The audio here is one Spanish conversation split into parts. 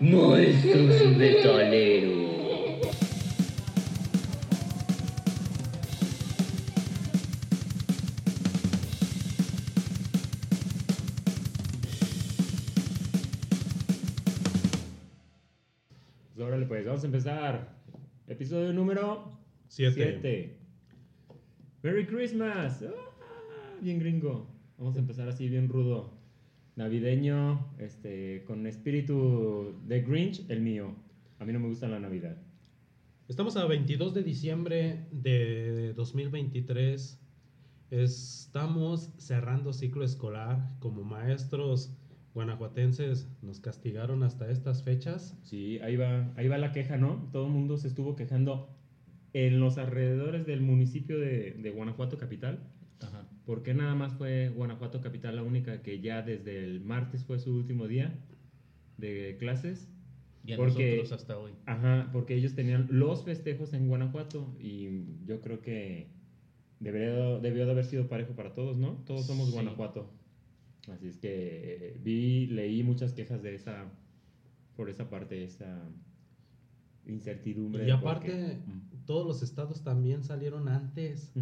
Monstruos Metaleros. Pues órale, pues vamos a empezar. Episodio número Siete. 7. Merry Christmas. Ah, bien gringo. Vamos a empezar así bien rudo. Navideño, este, con espíritu de Grinch, el mío. A mí no me gusta la Navidad. Estamos a 22 de diciembre de 2023. Estamos cerrando ciclo escolar. Como maestros guanajuatenses nos castigaron hasta estas fechas. Sí, ahí va, ahí va la queja, ¿no? Todo el mundo se estuvo quejando en los alrededores del municipio de, de Guanajuato Capital. ¿Por qué nada más fue Guanajuato Capital la única que ya desde el martes fue su último día de clases? Y Porque- nosotros hasta hoy. Ajá, porque ellos tenían los festejos en Guanajuato y yo creo que debería, debió de haber sido parejo para todos, ¿no? Todos somos Sí. Guanajuato. Así es que eh, vi, leí muchas quejas de esa, por esa parte, esa incertidumbre. Y aparte, por qué. Mm. todos los estados también salieron antes.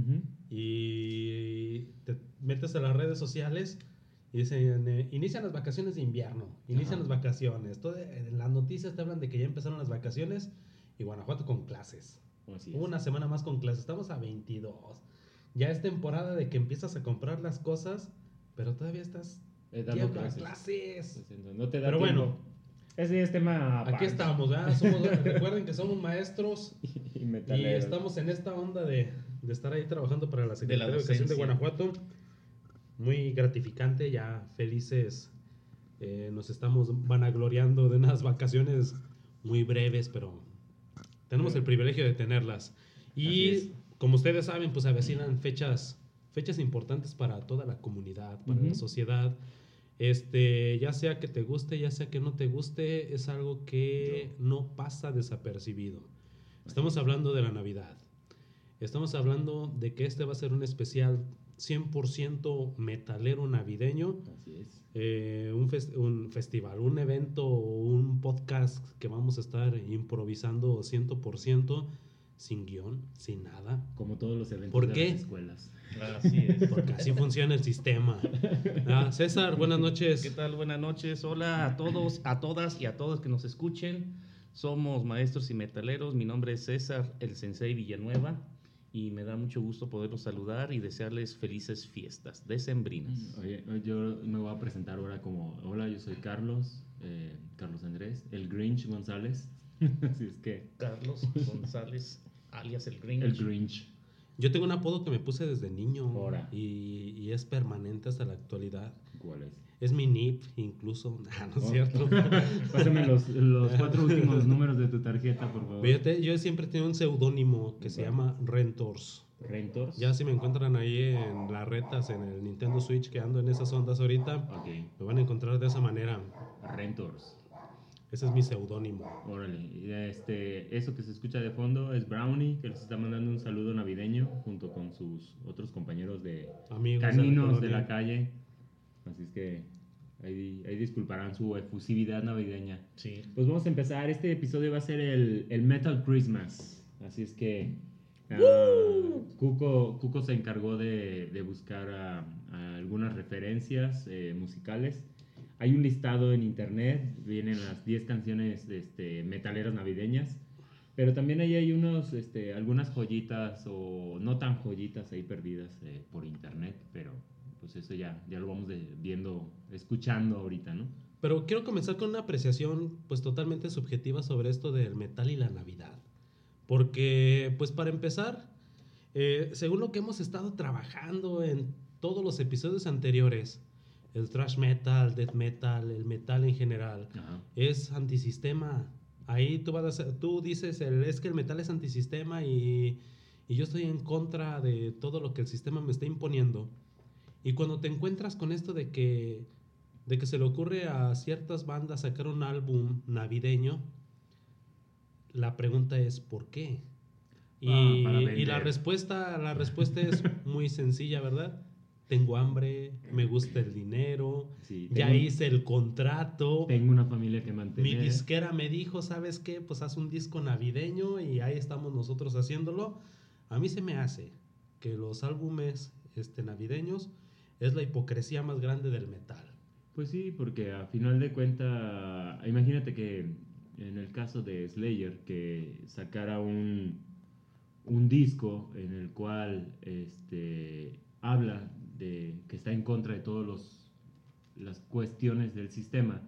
Y te metes a las redes sociales y dicen, eh, inician las vacaciones de invierno, inician Ajá. las vacaciones. Todo, en las noticias te hablan de que ya empezaron las vacaciones y Guanajuato con clases. Así es. Hubo una semana más con clases, estamos a 22. Ya es temporada de que empiezas a comprar las cosas, pero todavía estás Eh, dando clases. clases. Entonces, No te da Pero bueno. Ese es tema Aquí estamos, ¿verdad? Somos- recuerden que somos maestros y y estamos en esta onda de, de estar ahí trabajando para la Secretaría de, la Educación de. Guanajuato. Muy gratificante, ya felices. eh, nos estamos vanagloriando de unas vacaciones muy breves, pero tenemos el privilegio de tenerlas. Y como ustedes saben, pues avecinan fechas, fechas importantes para toda la comunidad, para la Ujú. sociedad. Este, ya sea que te guste, ya sea que no te guste, es algo que no pasa desapercibido. Estamos hablando de la Navidad. Estamos hablando de que este va a ser un especial 100% metalero navideño. Así es. Eh, un, fes- un festival, un evento, un podcast que vamos a estar improvisando 100% sin guion, sin nada. Como todos los eventos ¿Por de qué? las escuelas. Así es. Porque así funciona el sistema. Ah, César, buenas noches. ¿Qué tal? Buenas noches. Hola a todos, a todas y a todos que nos escuchen. Somos maestros y metaleros. Mi nombre es César, el Sensei Villanueva. Y me da mucho gusto poderlos saludar y desearles felices fiestas decembrinas. Oye, yo me voy a presentar ahora como, hola, yo soy Carlos, eh, Carlos Andrés, el Grinch González. Así es que, Carlos González, alias el Grinch. el Grinch. Yo tengo un apodo que me puse desde niño Ahora. y, y es permanente hasta la actualidad. ¿Cuál es? Es mi NIP, incluso. Ah, no es Oh. cierto. Pásame los, los cuatro últimos números de tu tarjeta, por favor. Fíjate, yo siempre tengo un seudónimo que se llama Rentors. Rentors. Ya si me encuentran ahí en las retas, en el Nintendo Switch, que ando en esas ondas ahorita, me van a encontrar de esa manera. Rentors. Ese es mi seudónimo. Órale, este, eso que se escucha de fondo es Brownie, que les está mandando un saludo navideño junto con sus otros compañeros de Amigos caninos de colonia. la calle. Así es que ahí, ahí disculparán su efusividad navideña. Sí. Pues vamos a empezar. Este episodio va a ser el, el Metal Christmas. Así es que ah, Cuco, Cuco se encargó de, de buscar ah, ah, algunas referencias eh, musicales. Hay un listado en internet, vienen las 10 canciones este, metaleras navideñas, pero también ahí hay unos, este, algunas joyitas o no tan joyitas ahí perdidas eh, por internet, pero pues eso ya, ya lo vamos de- viendo, escuchando ahorita, ¿no? Pero quiero comenzar con una apreciación pues totalmente subjetiva sobre esto del metal y la Navidad. Porque pues para empezar, eh, según lo que hemos estado trabajando en todos los episodios anteriores, el thrash metal, death metal, el metal en general, Ajá. es antisistema. Ahí tú, vas a tú dices, el, es que el metal es antisistema y, y yo estoy en contra de todo lo que el sistema me está imponiendo. Y cuando te encuentras con esto de que, de que se le ocurre a ciertas bandas sacar un álbum navideño, la pregunta es ¿por qué? Y, Ah, y la respuesta, la respuesta es muy sencilla, ¿verdad? Tengo hambre, me gusta el dinero, Sí, ya tengo- hice el contrato. Tengo una familia que Mi mantener. disquera me dijo, ¿sabes qué? Pues haz un disco navideño y ahí estamos nosotros haciéndolo. A mí se me hace que los álbumes este, navideños es la hipocresía más grande del metal. Pues sí, porque a final de cuenta, imagínate que en el caso de Slayer, que sacara un, un disco en el cual este, habla de que está en contra de todas las cuestiones del sistema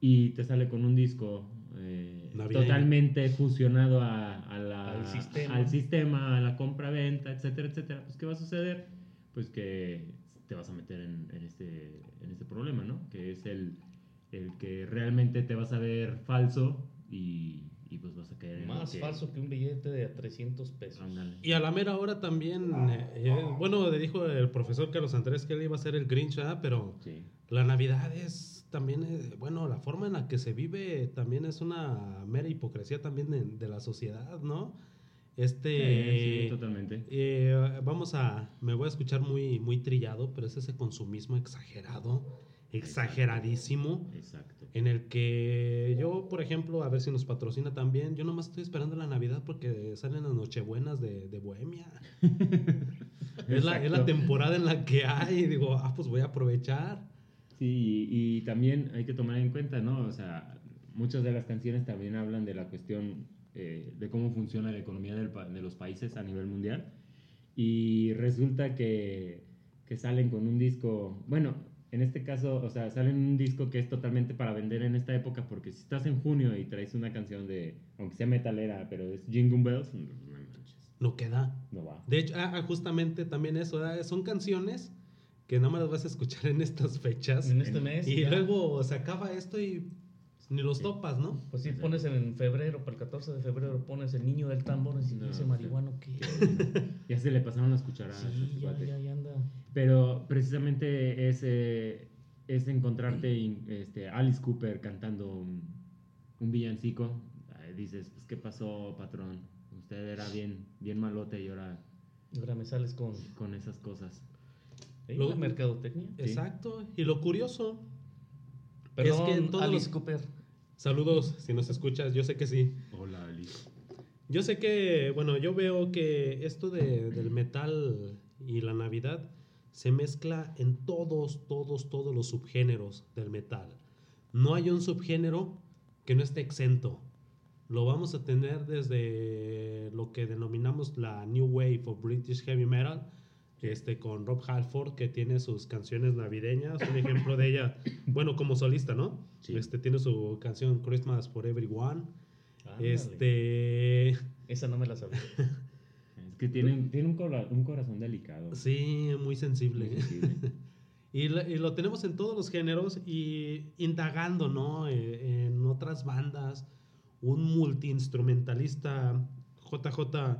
y te sale con un disco eh, totalmente fusionado a, a la- Al sistema. al sistema, a la compra-venta, etcétera, etcétera, pues ¿qué va a suceder? Pues que te vas a meter en, en este, en este problema, ¿no? Que es el, el que realmente te vas a ver falso y, y pues vas a caer Más que- falso que un billete de a 300 pesos. Ándale. Y a la mera hora también, eh, eh, bueno, le dijo el profesor Carlos Andrés que él iba a ser el Grinch, ¿verdad? pero Sí. la Navidad es también, eh, bueno, la forma en la que se vive también es una mera hipocresía también de, de la sociedad, ¿no? Este... Sí, sí, totalmente. Eh, vamos a, me voy a escuchar muy, muy trillado, pero es ese consumismo exagerado, exageradísimo, Exacto. en el que yo, por ejemplo, a ver si nos patrocina también, yo nomás estoy esperando la Navidad porque salen las Nochebuenas de, de Bohemia. es, la, es la temporada en la que hay, y digo, ah, pues voy a aprovechar. Sí, y, también hay que tomar en cuenta, ¿no? O sea, muchas de las canciones también hablan de la cuestión eh, de cómo funciona la economía del de los países a nivel mundial. Y resulta que, que salen con un disco, bueno, en este caso, o sea, salen un disco que es totalmente para vender en esta época, porque si estás en junio y traes una canción de, aunque sea metalera, pero es Jingle Bells, no, no manches, No queda. no va. De hecho, ah, ah, justamente también eso, ¿verdad? son canciones que nada más las vas a escuchar en estas fechas. En este mes. Y ya. luego se acaba esto y ni los Sí. topas, ¿no? Pues si pones en febrero, para el 14 de febrero, pones el niño del tambor y No, ese sí. marihuano que. Ya se le pasaron las cucharadas. a Sí, ya, cuate. ya, ya anda. Pero precisamente es, eh, es encontrarte in- este, Alice Cooper cantando un, un villancico. Dices, pues, ¿qué pasó, patrón? Usted era bien, bien malote y ahora Y ahora me sales con. con esas cosas. ¿Eh? Lo- la mercadotecnia. Exacto. Y lo curioso, Perdón, que en todos Alice los- Cooper. Saludos si nos escuchas, yo sé que sí. Hola, Alice. Yo sé que, bueno, yo veo que esto de- del metal y la Navidad se mezcla en todos, todos, todos los subgéneros del metal. No hay un subgénero que no esté exento. Lo vamos a tener desde lo que denominamos la New Wave of British Heavy Metal, este, con Rob Halford, que tiene sus canciones navideñas. Un ejemplo de ella, bueno, como solista, ¿no? Sí. Este, tiene su canción Christmas for Everyone. Ándale. Este. Esa no me la sabía. Es que tiene, tiene un, cora- un corazón delicado. Sí, muy sensible. Muy sensible. Y, lo tenemos en todos los géneros y indagando, ¿no? Eh, en otras bandas, un multiinstrumentalista, JJ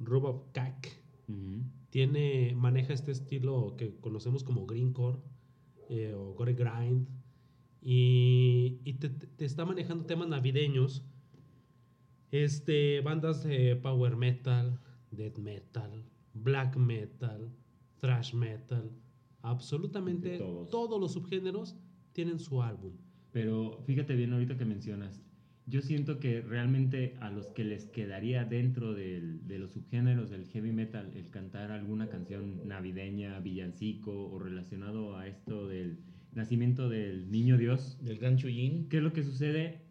Rubovkak, Ujú. Tiene, maneja este estilo que conocemos como greencore eh, o gore grind y, y te, te está manejando temas navideños, este, bandas de power metal, death metal, black metal, thrash metal, absolutamente todos. todos los subgéneros tienen su álbum. Pero fíjate bien ahorita que mencionas, yo siento que realmente a los que les quedaría dentro del- de los subgéneros del heavy metal el cantar alguna canción navideña, villancico o relacionado a esto del nacimiento del niño Dios, Del gran Chuyin. ¿qué es lo que sucede?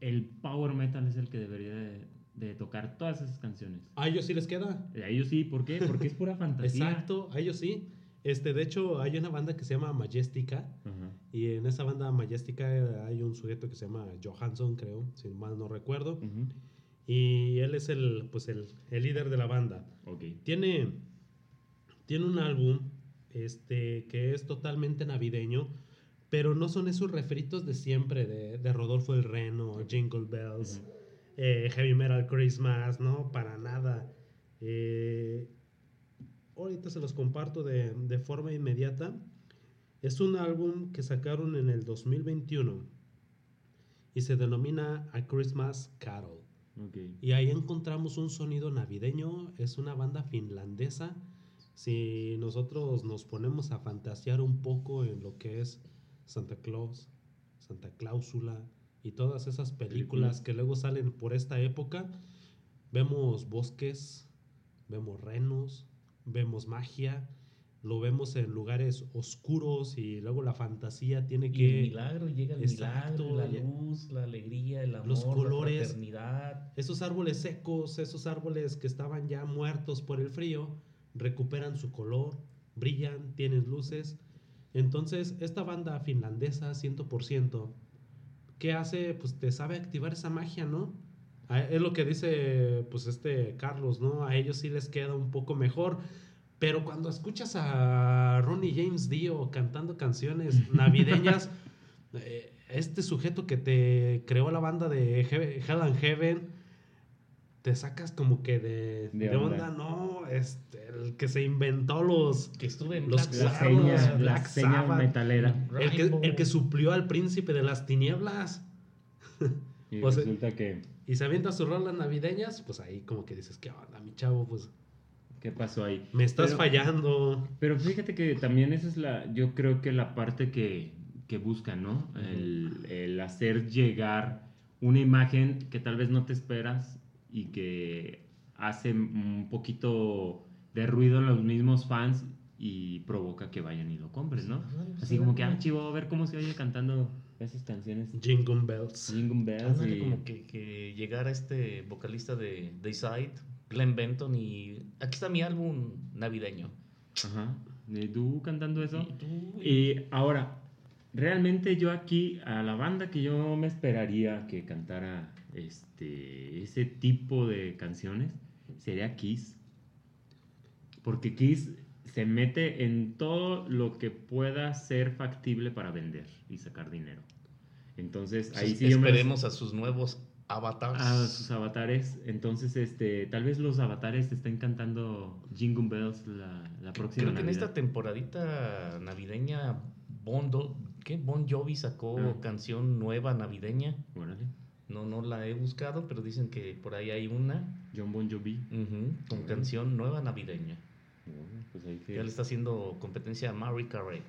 El power metal es el que debería de, de tocar todas esas canciones. A ellos sí les queda. A ellos sí, ¿por qué? Porque es pura fantasía. Exacto, a ellos sí. Este, de hecho, hay una banda que se llama Majestica. Ajá. Y en esa banda Majestica eh, hay un sujeto que se llama Johansson, creo, si mal no recuerdo. Ujú. Y él es el, pues el, el líder de la banda. Ok. Tiene, tiene un álbum este, que es totalmente navideño, pero no son esos refritos de siempre, de, de Rodolfo el Reno, Jingle Bells, Ujú. eh, Heavy Metal Christmas, no, para nada. Eh, ahorita se los comparto de, de forma inmediata. Es un álbum que sacaron en el 2021 y se denomina A Christmas Carol. Ok. Y ahí encontramos un sonido navideño. Es una banda finlandesa si nosotros nos ponemos a fantasear un poco en lo que es Santa Claus, Santa Cláusula y todas esas películas Películas. que luego salen por esta época, vemos bosques, vemos renos, vemos magia, lo vemos en lugares oscuros y luego la fantasía tiene Y el que... milagro, llega el Exacto, milagro, la luz, la alegría, el amor, Los colores. la fraternidad. Esos árboles secos, esos árboles que estaban ya muertos por el frío, recuperan su color, brillan, tienen luces. Entonces, esta banda finlandesa, 100%, ¿qué hace? Pues te sabe activar esa magia, ¿no? A- Es lo que dice, pues, este Carlos, ¿no? A ellos sí les queda un poco mejor. Pero cuando escuchas a Ronnie James Dio cantando canciones navideñas, eh, este sujeto que te creó la banda de He- Hell and Heaven, te sacas como que de, De de onda. onda, ¿no? Este, el que se inventó los... Que estuve en Los Black seña, Sabbath, la Black seña Sabbath. metalera. El que, el que suplió al príncipe de las tinieblas. Y O sea- resulta que, Y se avienta sus rolas navideñas, pues ahí como que dices, ¿qué onda, mi chavo? Pues ¿qué pasó ahí? me estás Pero- fallando. Pero fíjate que también esa es la, yo creo que la parte que, que buscan, ¿no? el, el hacer llegar una imagen que tal vez no te esperas y que hace un poquito de ruido en los mismos fans y provoca que vayan y lo compren, ¿no? Así como que, ah, chivo, a ver cómo se oye cantando esas canciones. Jingle Bells. Jingle Bells Ándale, y- como que, que llegara este vocalista de Dayside, Glenn Benton, y aquí está mi álbum navideño. Ajá. ¿Y tú cantando eso? Y tú, Y ahora, realmente yo aquí, a la banda que yo me esperaría que cantara este, ese tipo de canciones, sería Kiss. Porque Kiss se mete en todo lo que pueda ser factible para vender y sacar dinero. Entonces, ahí pues, sí yo me esperemos a sus nuevos avatars. a sus avatares. Entonces, este, tal vez los avatares estén cantando Jingle Bells la, la próxima Creo que en esta temporadita navideña, Bon, Do- ¿qué? bon Jovi sacó Ah. canción nueva navideña. Órale. No, no la he buscado, pero dicen que por ahí hay una John Bon Jovi. con Órale. canción nueva navideña. Pues ahí que- Ya le está haciendo competencia a Mary Carey.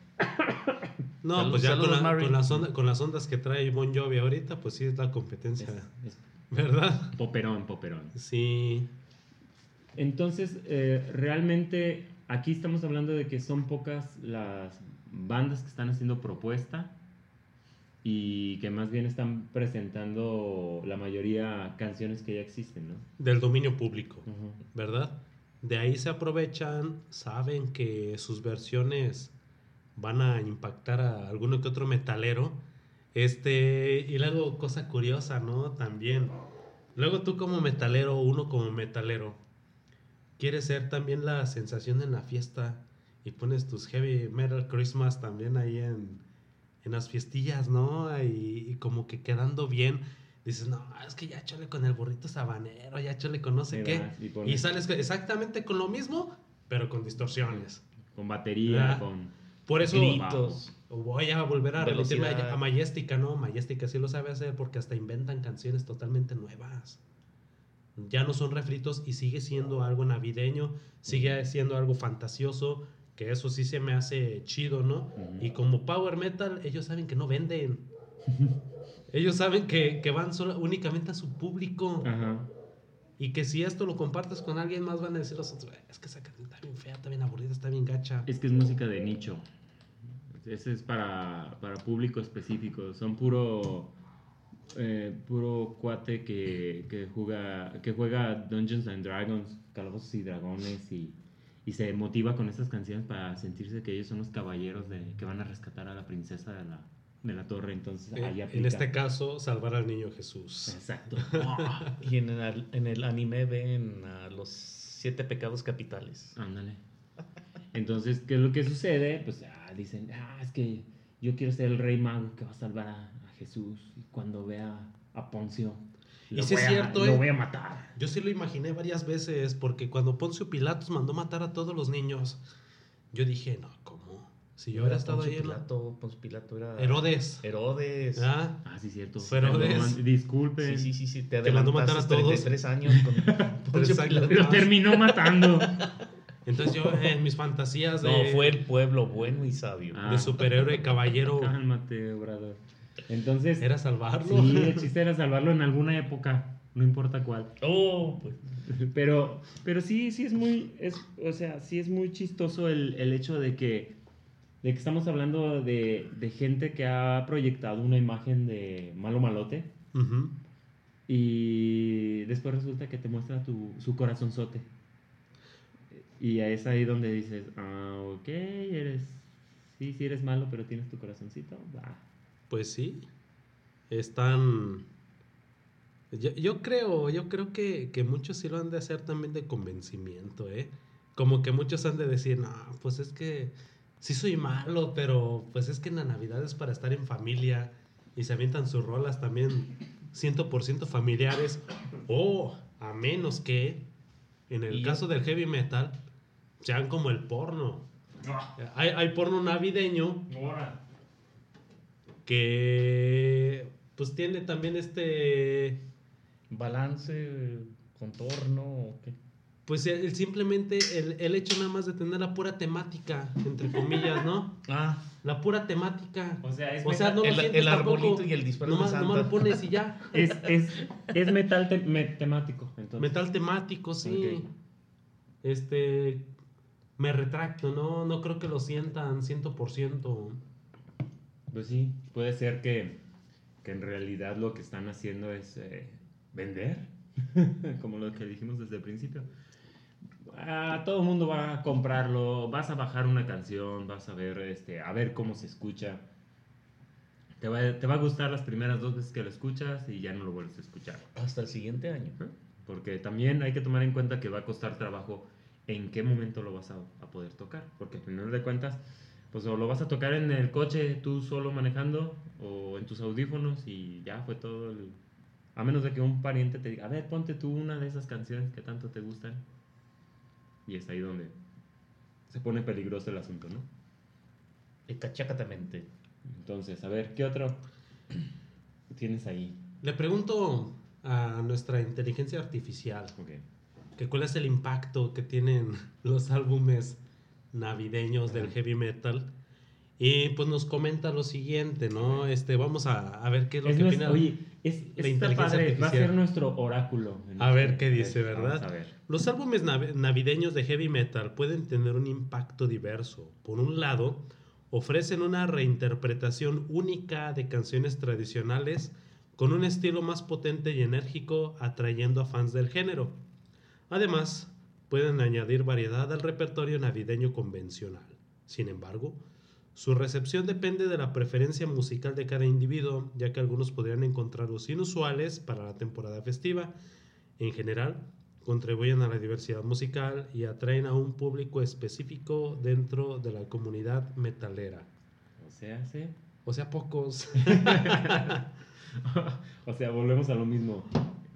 No, Salud- pues ya con, la- las ondas, con las ondas que trae Bon Jovi ahorita, pues sí es la competencia, es- es ¿verdad? poperón, poperón. Sí. Entonces, eh, realmente aquí estamos hablando de que son pocas las bandas que están haciendo propuesta y que más bien están presentando la mayoría canciones que ya existen, ¿no? Del dominio público, ¿verdad? De ahí se aprovechan, saben que sus versiones van a impactar a alguno que otro metalero. Este, y luego, cosa curiosa, ¿no? También. Luego tú como metalero, uno como metalero, quieres ser también la sensación en la fiesta y pones tus heavy metal Christmas también ahí en, en las fiestillas, ¿no? Y, y como que quedando bien. Dices, no, es que ya chole con el burrito sabanero, ya chole con no sé qué. y Y sales exactamente con lo mismo, pero con distorsiones. con batería, Ah. con... Por eso Gritos. voy a volver a Velocidad. a, Majestica, ¿no? Majestica sí lo sabe hacer porque hasta inventan canciones totalmente nuevas. Ya no son refritos y sigue siendo algo navideño, sigue siendo algo fantasioso, que eso sí se me hace chido, ¿no? Ujú. Y como Power Metal, ellos saben que no venden. ellos saben que, que van solo, únicamente a su público. Ajá. Y que si esto lo compartes con alguien más, van a decir los otros, "Eh, es que esa canción está bien fea, está bien aburrida, está bien gacha. Es que es música de nicho. Ese es para, para público específico. Son puro eh, puro cuate que, que juega que juega Dungeons and Dragons, Calabozos y Dragones y, y se motiva con estas canciones para sentirse que ellos son los caballeros de, que van a rescatar a la princesa de la, de la torre. Entonces ahí Eh, en aplica. este caso, salvar al niño Jesús. Exacto. Y en el, en el anime ven a los siete pecados capitales. Ándale. Entonces, ¿qué es lo que sucede? Pues ah, dicen, ah, es que yo quiero ser el rey mago que va a salvar a, a Jesús. Y cuando vea a Poncio, Y lo, sí es voy, a, cierto, lo ¿eh? voy a matar. Yo sí lo imaginé varias veces, porque cuando Poncio Pilatos mandó matar a todos los niños, yo dije, no, ¿cómo? Si yo hubiera estado ahí Pilato, Poncio Pilato era... Herodes. Herodes. Ah, Ah, sí, cierto. Pero Perdón, es- Disculpen. Sí, sí, sí, sí. Te Que mandó matar a todos. 33 años con Poncio Tres años. Pilato. Lo terminó matando. Entonces yo en mis fantasías de, No, fue el pueblo bueno y sabio. Ah. de superhéroe caballero Cálmate, Obrador. Entonces, era salvarlo. sí, el chiste era salvarlo en alguna época, no importa cuál. Oh, pues. Pero, pero sí, sí es muy, es, o sea, sí es muy chistoso el, el hecho de que, de que estamos hablando de, de gente que ha proyectado una imagen de malo malote y después resulta que te muestra tu, su corazonzote. Y es ahí donde dices, ah, ok, eres, sí, sí eres malo, pero tienes tu corazoncito. Pues sí. Están. Yo, yo creo, yo creo que, que muchos sí lo han de hacer también de convencimiento, ¿eh? Como que muchos han de decir, no, pues es que sí soy malo, pero pues es que en la Navidad es para estar en familia y se avientan sus rolas también 100% familiares. O a menos que, en el caso del heavy metal, sean como el porno. Hay, hay porno navideño que pues tiene también este Balance, contorno, ¿o qué? Pues el, el simplemente el, el hecho nada más de tener la pura temática entre comillas no Ah, la pura temática O sea, es o sea metal- no lo el, el tampoco. arbolito y el de nomás, Santa. nomás lo pones y ya Es, es, es metal te- me- temático. Entonces. metal temático sí Ok. este me retracto no no creo que lo sientan 100% Pues sí, puede ser que, que en realidad lo que están haciendo es eh, vender, como lo que dijimos desde el principio. Ah, todo el mundo va a comprarlo, vas a bajar una canción, vas a ver, este, a ver cómo se escucha. Te va, te va a gustar las primeras dos veces que lo escuchas y ya no lo vuelves a escuchar. Hasta el siguiente año. Porque también hay que tomar en cuenta que va a costar trabajo en qué momento lo vas a, a poder tocar. Porque al final de cuentas, pues o lo vas a tocar en el coche tú solo manejando o en tus audífonos y ya fue todo. el- A menos de que un pariente te diga, a ver, ponte tú una de esas canciones que tanto te gustan. Y es ahí donde se pone peligroso el asunto, ¿no? Ecachacatamente. Entonces, a ver, ¿qué otro tienes ahí? le pregunto a nuestra inteligencia artificial Ok. que cuál es el impacto que tienen los álbumes navideños del heavy metal. Y pues nos comenta lo siguiente, ¿no? Este, vamos a, a ver qué es lo Es que nues- opina. oye, es, la inteligencia padre, va a ser nuestro oráculo. A ver este- qué dice, ¿verdad? a ver. Los álbumes nav- navideños de heavy metal pueden tener un impacto diverso. Por un lado, ofrecen una reinterpretación única de canciones tradicionales con un estilo más potente y enérgico, atrayendo a fans del género. Además, pueden añadir variedad al repertorio navideño convencional. Sin embargo, su recepción depende de la preferencia musical de cada individuo, ya que algunos podrían encontrarlos inusuales para la temporada festiva. En general, contribuyen a la diversidad musical y atraen a un público específico dentro de la comunidad metalera. O sea, sí. O sea, pocos. o sea, volvemos a lo mismo.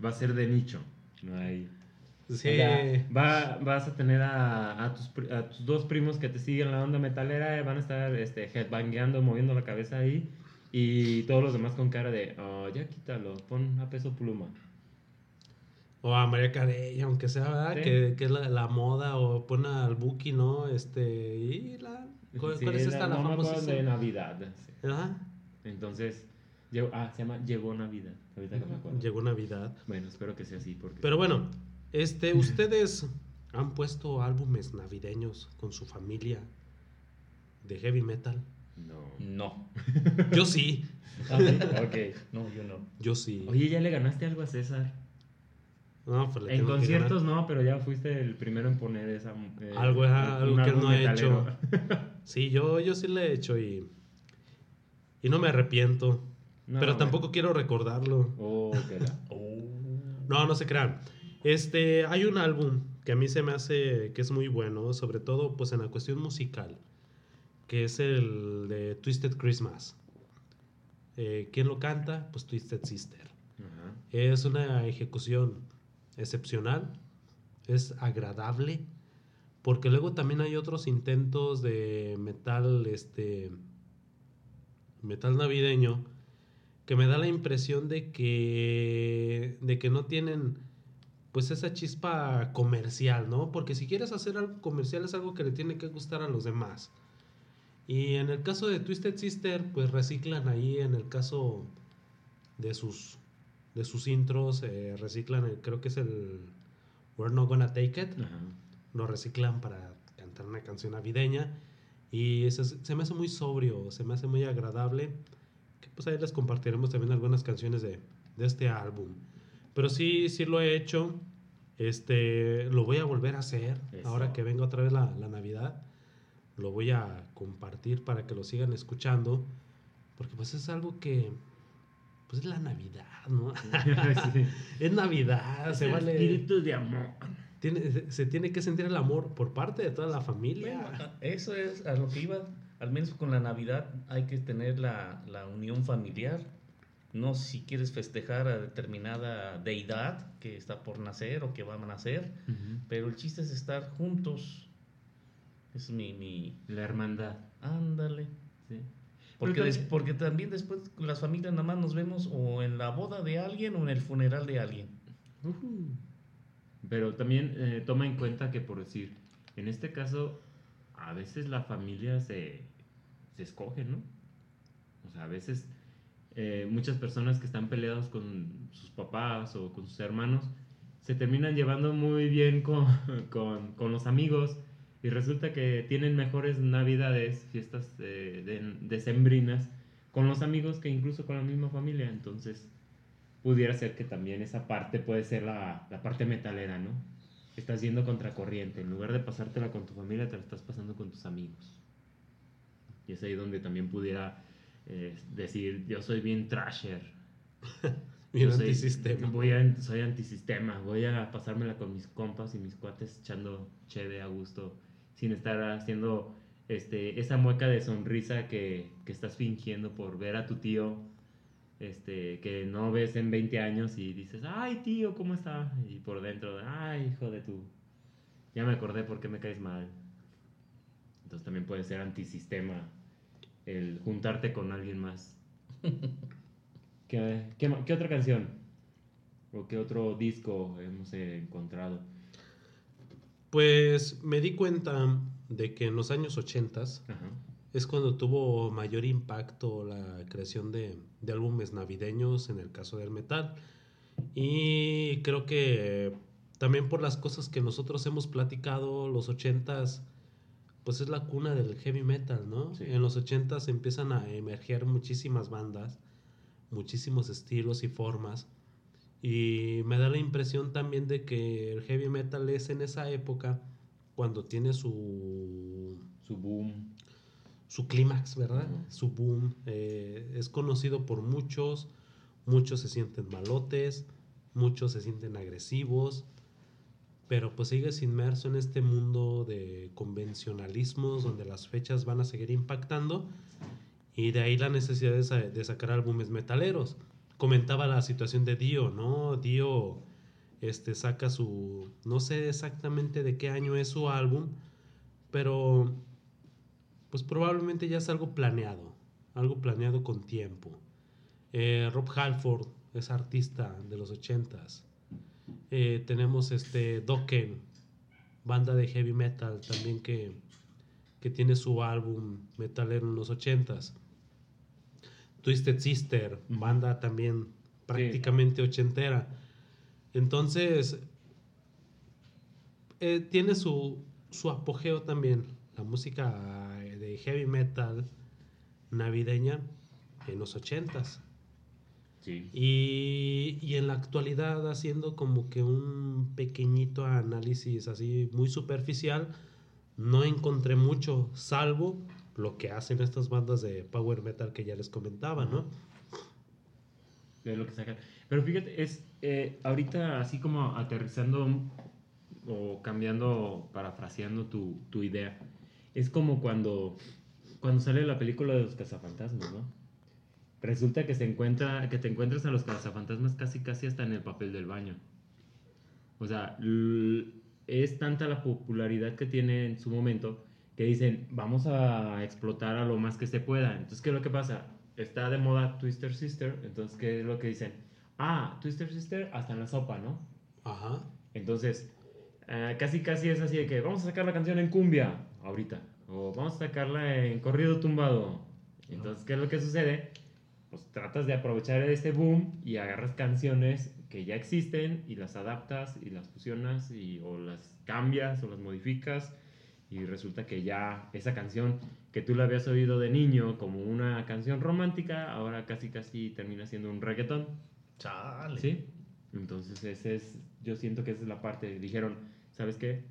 Va a ser de nicho. No hay. Sí. O sea, va- vas a tener a, a tus, a tus dos primos que te siguen la onda metalera, eh, van a estar este, headbangueando, moviendo la cabeza ahí. Y todos los demás con cara de, oh, ya quítalo, pon a peso pluma. O a María Carey, aunque sea, ¿verdad? Sí. Que, que es la, la moda, o pone al Buki, ¿no? Este, y la... ¿Cuál, Sí, cuál es esta? La acuerdo famosa. de Navidad. Ajá. Entonces, llegó- ah, se llama Llegó Navidad. Ahorita que me acuerdo. Llegó Navidad. Bueno, espero que sea así. Porque Pero bueno, este, ¿ustedes han puesto álbumes navideños con su familia de heavy metal? No. No. Yo sí, ok. No, yo no. yo sí. Oye, ¿ya le ganaste algo a César? No, pues le En tengo que conciertos no, pero ya fuiste el primero en poner esa... eh, Algo, ajá, algo que no ha metalero. ganar. Sí, yo, yo sí le he hecho y, y no me arrepiento. No, pero tampoco quiero recordarlo. Oh, que la- Oh. No, no se crean. Este, hay un álbum que a mí se me hace que es muy bueno, sobre todo pues en la cuestión musical, que es el de Twisted Christmas. Eh, ¿Quién lo canta? Pues Twisted Sister. Es una ejecución excepcional, es agradable, porque luego también hay otros intentos de metal, este, metal navideño, que me da la impresión de que, de que no tienen pues esa chispa comercial, ¿no? Porque si quieres hacer algo comercial es algo que le tiene que gustar a los demás. Y en el caso de Twisted Sister, pues reciclan ahí en el caso de sus de sus intros, eh, reciclan, el- creo que es el We're Not Gonna Take It, Ajá. lo reciclan para cantar una canción navideña y se, se me hace muy sobrio, se me hace muy agradable, que pues ahí les compartiremos también algunas canciones de, de este álbum. Pero sí, sí lo he hecho, este, lo voy a volver a hacer Eso. ahora que venga otra vez la, la Navidad, lo voy a compartir para que lo sigan escuchando, porque pues es algo que, pues es la Navidad, ¿no? Sí. es Navidad, se vale... Espíritu de amor. Tiene, se, se tiene que sentir el amor por parte de toda la familia. Bueno, eso es a lo que iba. Al menos con la Navidad hay que tener la, la unión familiar. No si quieres festejar a determinada deidad que está por nacer o que va a nacer, pero el chiste es estar juntos. Es mi... mi La hermandad. ándale. Sí. Porque, también- porque también después las familias nada más nos vemos o en la boda de alguien o en el funeral de alguien. Pero también eh, toma en cuenta que, por decir, en este caso, a veces la familia se, se escoge, ¿no? O sea, a veces eh, muchas personas que están peleados con sus papás o con sus hermanos se terminan llevando muy bien con, con, con los amigos y resulta que tienen mejores navidades, fiestas eh, de- decembrinas con los amigos que incluso con la misma familia. Entonces, pudiera ser que también esa parte puede ser la, la parte metalera, ¿no? Estás yendo contracorriente. En lugar de pasártela con tu familia, te la estás pasando con tus amigos. Y es ahí donde también pudiera eh, decir, yo soy bien trasher. Bien Yo soy- antisistema. Voy a, soy antisistema. Voy a pasármela con mis compas y mis cuates echando cheve a gusto, sin estar haciendo este, esa mueca de sonrisa que, que estás fingiendo por ver a tu tío este, que no ves en 20 años y dices, ay tío, ¿cómo está? Y por dentro, ay hijo de tu, ya me acordé por qué me caes mal. Entonces también puede ser antisistema el juntarte con alguien más. ¿Qué, qué, otra canción? ¿O qué otro disco hemos encontrado? Pues me di cuenta de que en los años 80 Ajá. es cuando tuvo mayor impacto la creación de, de álbumes navideños en el caso del metal. Y creo que también por las cosas que nosotros hemos platicado, los 80s, pues es la cuna del heavy metal, ¿no? Sí. En los 80s empiezan a emerger muchísimas bandas, muchísimos estilos y formas. Y me da la impresión también de que el heavy metal es en esa época cuando tiene su Su boom. su clímax, ¿verdad? Su boom. eh, es conocido por muchos, muchos se sienten malotes, muchos se sienten agresivos, pero pues sigues inmerso en este mundo de convencionalismos donde las fechas van a seguir impactando y de ahí la necesidad de, sa- de sacar álbumes metaleros. Comentaba la situación de Dio, ¿no? Dio este, saca su, no sé exactamente de qué año es su álbum, pero pues probablemente ya es algo planeado, algo planeado con tiempo. Eh, Rob Halford es artista de los ochentas. Eh, tenemos este Dokken, banda de heavy metal también que, que tiene su álbum metalero en los ochentas. Twisted Sister, banda también prácticamente ochentera. Entonces, eh, tiene su, su apogeo también, la música eh, de heavy metal navideña en los ochentas. Sí. Y, y en la actualidad haciendo como que un pequeñito análisis así muy superficial, no encontré mucho, salvo lo que hacen estas bandas de power metal que ya les comentaba, ¿no? Es lo que sacan. Pero fíjate, es eh, ahorita así como aterrizando o cambiando, parafraseando tu, tu idea. Es como cuando, cuando sale la película de los cazafantasmas, ¿no? Resulta que se encuentra, que te encuentras a los cazafantasmas casi casi hasta en el papel del baño. O sea, es tanta la popularidad que tiene en su momento que dicen, vamos a explotar a lo más que se pueda. Entonces, ¿qué es lo que pasa? Está de moda Twister Sister, entonces, ¿qué es lo que dicen? Ah, Twister Sister hasta en la sopa, ¿no? Ajá. Entonces, ah, casi casi es así de que vamos a sacar la canción en cumbia ahorita. O vamos a sacarla en corrido tumbado. Entonces, ¿qué es lo que sucede? Pues tratas de aprovechar este boom y agarras canciones que ya existen y las adaptas y las fusionas y, o las cambias o las modificas y resulta que ya esa canción que tú la habías oído de niño como una canción romántica, ahora casi casi termina siendo un reggaetón. Chale. ¿Sí? Entonces ese es, yo siento que esa es la parte. Dijeron, ¿sabes qué?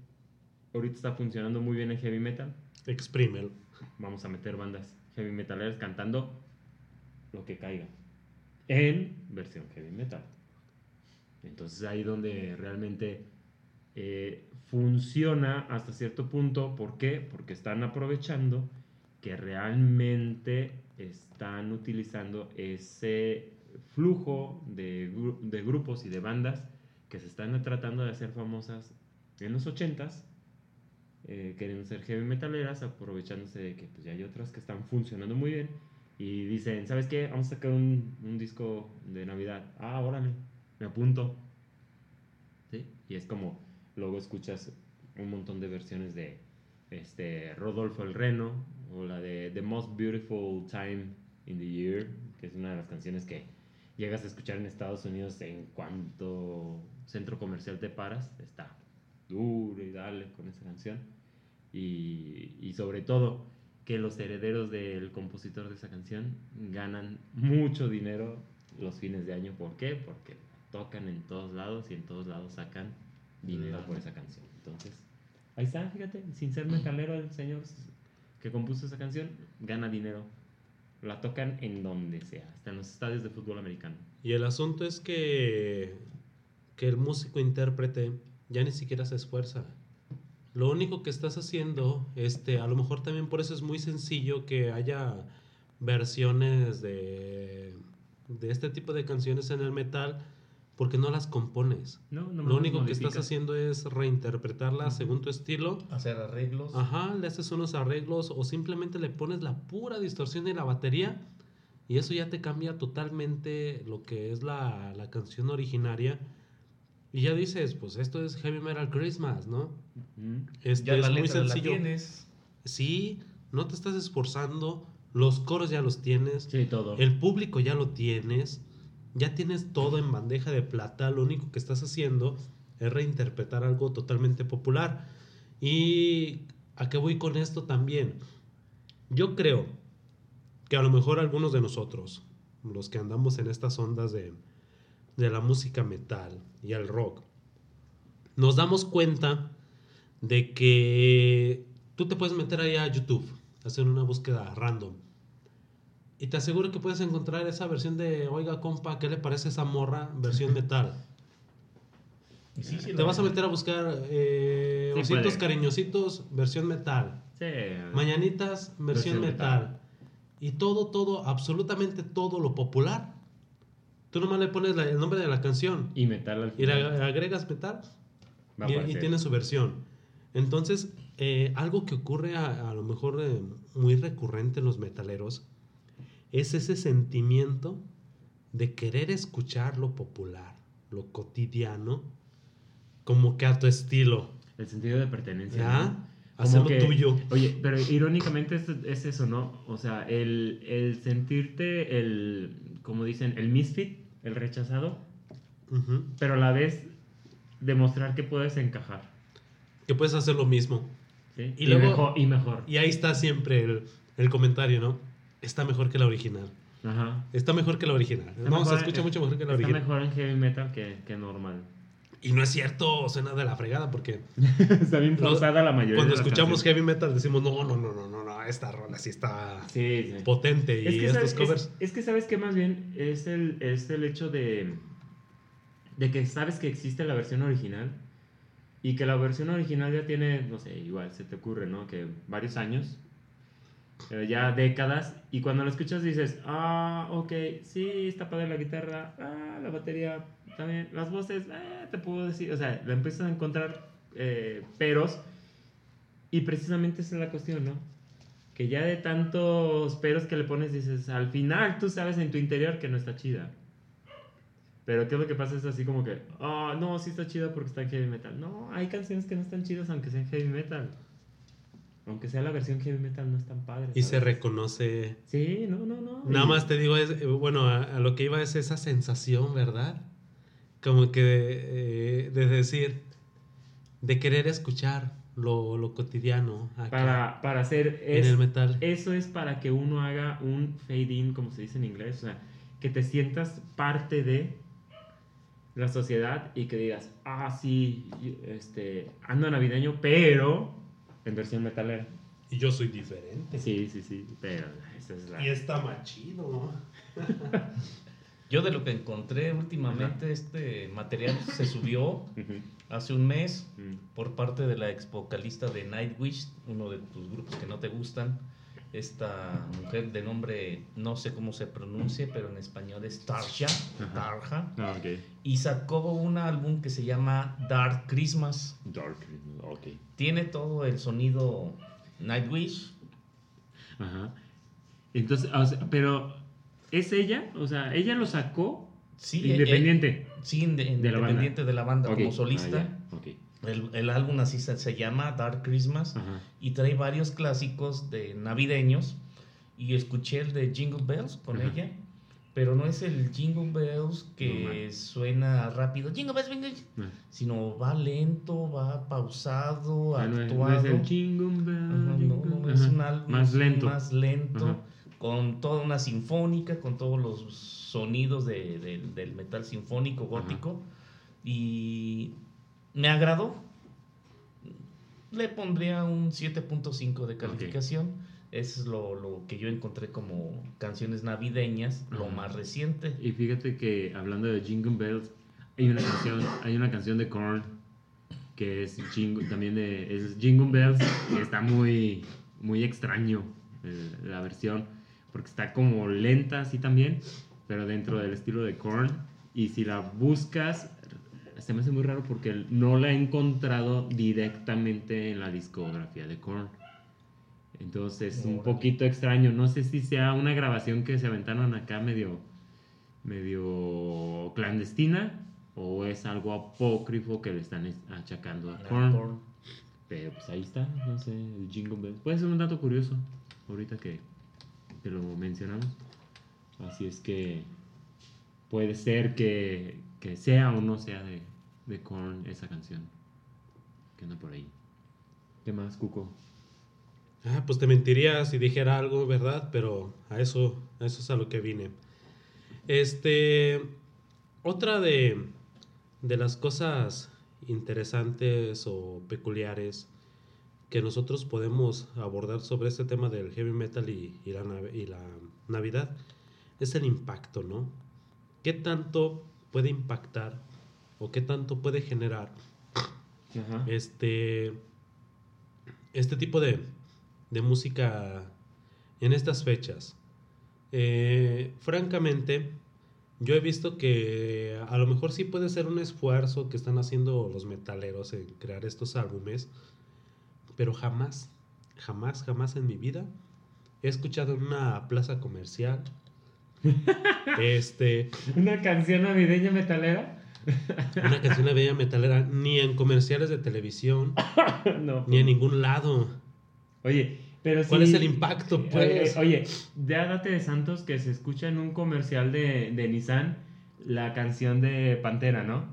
Ahorita está funcionando muy bien el heavy metal. Exprímelo. Vamos a meter bandas heavy metaleras cantando lo que caiga. En versión heavy metal. Entonces ahí donde realmente eh, funciona hasta cierto punto. ¿Por qué? Porque están aprovechando que realmente están utilizando ese flujo de, de grupos y de bandas que se están tratando de hacer famosas en los 80s, eh, queriendo ser heavy metaleras, aprovechándose de que pues, ya hay otras que están funcionando muy bien y dicen, ¿sabes qué? Vamos a sacar un, un disco de Navidad. Ah, órale, me apunto. ¿Sí? Y es como, luego escuchas un montón de versiones de este, Rodolfo el Reno o la de The Most Beautiful Time in the Year, que es una de las canciones que llegas a escuchar en Estados Unidos en cuanto centro comercial te paras, está duro y dale con esa canción. Y, y sobre todo, que los herederos del compositor de esa canción ganan mucho dinero los fines de año. ¿Por qué? Porque tocan en todos lados y en todos lados sacan dinero por esa canción. Entonces, ahí está, fíjate, sin ser metalero el señor que compuso esa canción, gana dinero. La tocan en donde sea, hasta en los estadios de fútbol americano. Y el asunto es que, que el músico intérprete ya ni siquiera se esfuerza. Lo único que estás haciendo, este, a lo mejor también por eso es muy sencillo que haya versiones de, de este tipo de canciones en el metal, porque no las compones. No, no Lo único que estás haciendo es reinterpretarlas según tu estilo. Hacer arreglos. Ajá, le haces unos arreglos o simplemente le pones la pura distorsión de la batería y eso ya te cambia totalmente lo que es la, la canción originaria. Y ya dices, pues esto es Heavy Metal Christmas, ¿no? Este ya la es muy la sencillo. tienes. Sí, no te estás esforzando, los coros ya los tienes, Sí, todo. el público ya lo tienes, ya tienes todo en bandeja de plata, lo único que estás haciendo es reinterpretar algo totalmente popular. ¿Y a qué voy con esto también? Yo creo que a lo mejor algunos de nosotros, los que andamos en estas ondas de, de la música metal y el rock, nos damos cuenta de que tú te puedes meter ahí a YouTube, hacer una búsqueda random. Y te aseguro que puedes encontrar esa versión de, oiga, compa, ¿qué le parece esa morra? Versión metal. Y sí, sí, Te vas a meter a buscar eh, Sí, ositos puede. cariñositos, versión metal. Mañanitas, versión, Versión metal. metal. Y todo, todo, absolutamente todo lo popular. Tú nomás le pones la- el nombre de la canción Y metal al y le final. agregas metal y, y tiene su versión. Entonces, eh, algo que ocurre a, a lo mejor eh, muy recurrente en los metaleros es ese sentimiento de querer escuchar lo popular, lo cotidiano, como que a tu estilo. El sentido de pertenencia. ¿Ya? ¿no? Hacerlo que- tuyo. Oye, pero irónicamente es, es eso, ¿no? O sea, el, el sentirte el, como dicen, el misfit, el rechazado, pero a la vez demostrar que puedes encajar. Que puedes hacer lo mismo. ¿sí? Y Y, luego- mejor, y mejor. Y ahí está siempre el, el comentario, ¿no? Está mejor que la original. Ajá. Está mejor que la original. Está no, se escucha mucho mejor que la Está original. mejor en heavy metal que, que normal. Y no es cierto, suena de la fregada porque está bien Lo- forzada la mayoría cuando escuchamos canciones. heavy metal decimos, no, no, no, no, no, no, esta rola sí está Sí, sí. potente. Es y que, estos sabes, covers... es, es que sabes que más bien es el, es el hecho de, de que sabes que existe la versión original y que la versión original ya tiene, no sé, igual se te ocurre, ¿no? Que varios años, pero ya décadas, y cuando la escuchas dices, ah, ok, sí, está padre la guitarra, ah, la batería también, las voces, ah, te puedo decir, o sea, le empiezas a encontrar eh, peros, y precisamente esa es la cuestión, ¿no? Que ya de tantos peros que le pones dices, al final tú sabes en tu interior que no está chida. Pero ¿qué es lo que pasa? Es así como que, ah, no, sí está chida porque está en heavy metal. No, hay canciones que no están chidas aunque sean heavy metal. Aunque sea la versión heavy metal, no es tan padre. Y se ¿sabes? reconoce. Sí, no, no, no. Nada más te digo, es, eh, bueno, a, a lo que iba es esa sensación, ¿verdad? Como que de, eh, de decir, de querer escuchar lo, lo cotidiano acá, Para, para hacer en es- el metal. Eso es para que uno haga un fade in, como se dice en inglés, o sea, que te sientas parte de la sociedad y que digas, ah, sí, este, ando navideño, pero en versión metalera. Y yo soy diferente. Sí, sí, sí, pero esa es la... Y está más chido, ¿no? Yo de lo que encontré últimamente, este material se subió hace un mes mm. por parte de la ex vocalista de Nightwish, uno de tus grupos que no te gustan. Esta mujer de nombre, no sé cómo se pronuncie, pero en español es Tarja. Tarja. Ah, ok. Y sacó un álbum que se llama Dark Christmas. Dark, ok. Tiene todo el sonido Nightwish. Ajá. Entonces, pero, ¿es ella? O sea, ¿ella lo sacó Sí, independiente? eh, sí, De la independiente de la banda como ah, solista. ok. el, el álbum así se, se llama Dark Christmas. Ajá. y trae varios clásicos de navideños y escuché el de Jingle Bells con Ajá. ella pero no es el Jingle Bells No, que suena rápido Jingle Bells jingle", Ah. sino va lento va pausado Ah, no, actuado no es el jingle bell, Ajá, no, jingle no, es un álbum Más lento. más lento. Con toda una sinfónica con todos los sonidos de- de- del metal sinfónico gótico. Y me agradó. Le pondría un 7.5 de calificación. Eso es lo, lo que yo encontré como canciones navideñas, lo más reciente. Y fíjate que hablando de Jingle Bells, hay una canción, hay una canción de Korn que es jingle, también de es Jingle Bells, que está muy muy extraño eh, la versión porque está como lenta así también, pero dentro del estilo de Korn y si la buscas se me hace muy raro porque no la he encontrado directamente en la discografía de Korn. Entonces, un poquito extraño. No sé si sea una grabación que se aventaron acá medio, medio clandestina o es algo apócrifo que le están es- achacando a Korn. Pero pues ahí está, no sé, el Jingle Bells. Puede ser un dato curioso ahorita que, que lo mencionamos. Así es que puede ser que, que sea o no sea de, de Korn esa canción que anda por ahí. ¿Qué más, Cuco? Ah, pues te mentiría si dijera algo, ¿verdad? Pero a eso, a eso es a lo que vine. Este, otra de, de las cosas interesantes o peculiares que nosotros podemos abordar sobre este tema del heavy metal y, y la, nav- y la Navidad es el impacto, ¿no? ¿Qué tanto puede impactar o qué tanto puede generar Ajá. este, este tipo de, de música en estas fechas. Eh, francamente, yo he visto que a lo mejor sí puede ser un esfuerzo que están haciendo los metaleros en crear estos álbumes, pero jamás, jamás, jamás en mi vida he escuchado en una plaza comercial. este, ¿Una canción navideña metalera? una canción de bella metalera, ni en comerciales de televisión, no. ni en ningún lado. Oye, pero ¿Cuál es el impacto, Eh, pues? Oye, ya date de santos que se escucha en un comercial de, de Nissan la canción de Pantera, ¿no?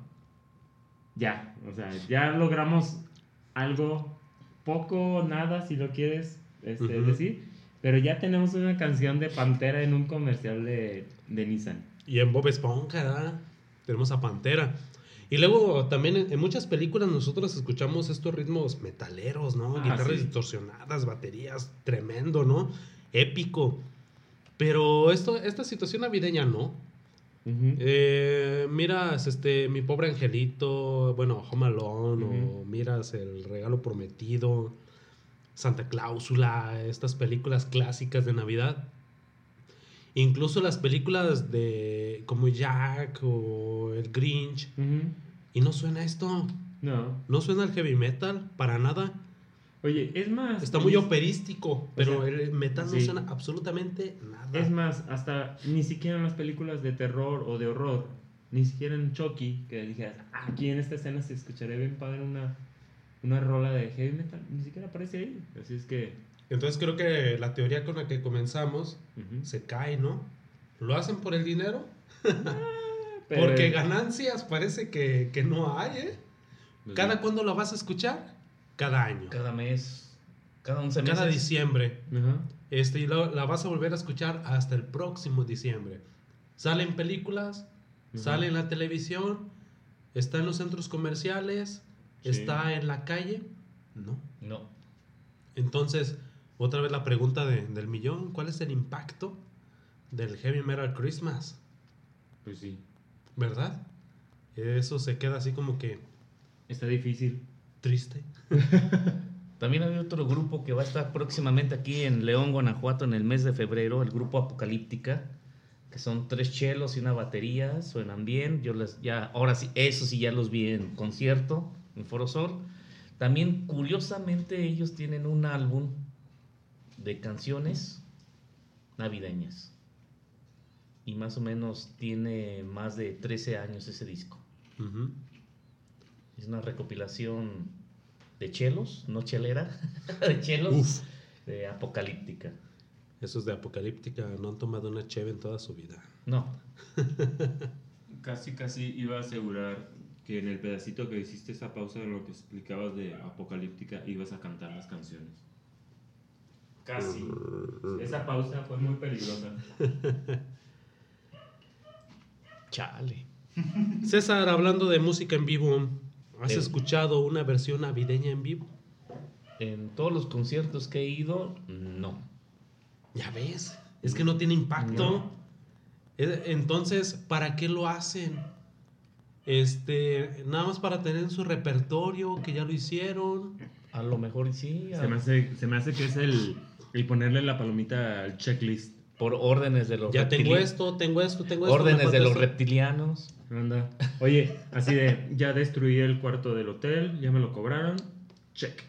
Ya, o sea, ya logramos algo, poco, nada, si lo quieres este, decir, pero ya tenemos una canción de Pantera en un comercial de, de Nissan. Y en Bob Esponja, ¿verdad? Tenemos a Pantera. Y luego también en, en muchas películas nosotros escuchamos estos ritmos metaleros, ¿no? Ah, Guitarras sí. distorsionadas, baterías, tremendo, ¿no? Épico. Pero esto, esta situación navideña no. Eh, miras este mi pobre angelito, bueno, Home Alone, o miras El regalo prometido, Santa Cláusula, estas películas clásicas de Navidad. Incluso las películas de como Jack o El Grinch. Y no suena esto. No. No suena el heavy metal para nada. Oye, es más. Está muy operístico, pero sea, el metal no sí. suena absolutamente nada. Es más, hasta ni siquiera en las películas de terror o de horror ni siquiera en Chucky, que dijeras, "Ah, aquí en esta escena se escucharía bien padre una, una rola de heavy metal, ni siquiera aparece ahí. Así es que. Entonces creo que la teoría con la que comenzamos ujú. se cae, ¿no? ¿Lo hacen por el dinero? Pero- Porque ganancias parece que, que no hay, ¿eh? Pues ¿Cada sí. cuándo lo vas a escuchar? Cada año. Cada mes, cada 11 meses. Cada diciembre. Ajá. Este, y lo- la vas a volver a escuchar hasta el próximo diciembre. Salen películas, Ujú. sale en la televisión, está en los centros comerciales, Sí. está en la calle. No. No. Entonces, otra vez la pregunta de- del millón, ¿cuál es el impacto del Heavy Metal Christmas? Pues sí. ¿Verdad? Eso se queda así como que Está difícil. Triste. También hay otro grupo que va a estar próximamente aquí en León, Guanajuato, en el mes de febrero, el grupo Apocalíptica, que son tres chelos y una batería, suenan bien. Yo les ya, ahora sí, eso sí ya los vi en concierto, en Foro Sol. También, curiosamente, ellos tienen un álbum de canciones navideñas. Y más o menos tiene más de 13 años ese disco. Ujú. Es una recopilación de chelos, no chelera, de chelos, Uf. de apocalíptica. Esos de Apocalíptica no han tomado una cheve en toda su vida. No, Casi, casi iba a asegurar que en el pedacito que hiciste esa pausa de lo que explicabas de Apocalíptica ibas a cantar las canciones. Casi. Esa pausa fue muy peligrosa. chale. César, hablando de música en vivo, ¿has Eh. escuchado una versión navideña en vivo? En todos los conciertos que he ido, no. Ya ves, es que no tiene impacto. No. Eh, Entonces, ¿para qué lo hacen? Este, nada más para tener en su repertorio, que ya lo hicieron. A lo mejor sí, a- Se me hace, se me hace que es el, el ponerle la palomita al checklist. por órdenes de los Ya tengo esto, tengo esto, tengo esto. Órdenes de los esto. reptilianos. Anda. Oye, así de, ya destruí el cuarto del hotel, ya me lo cobraron, check.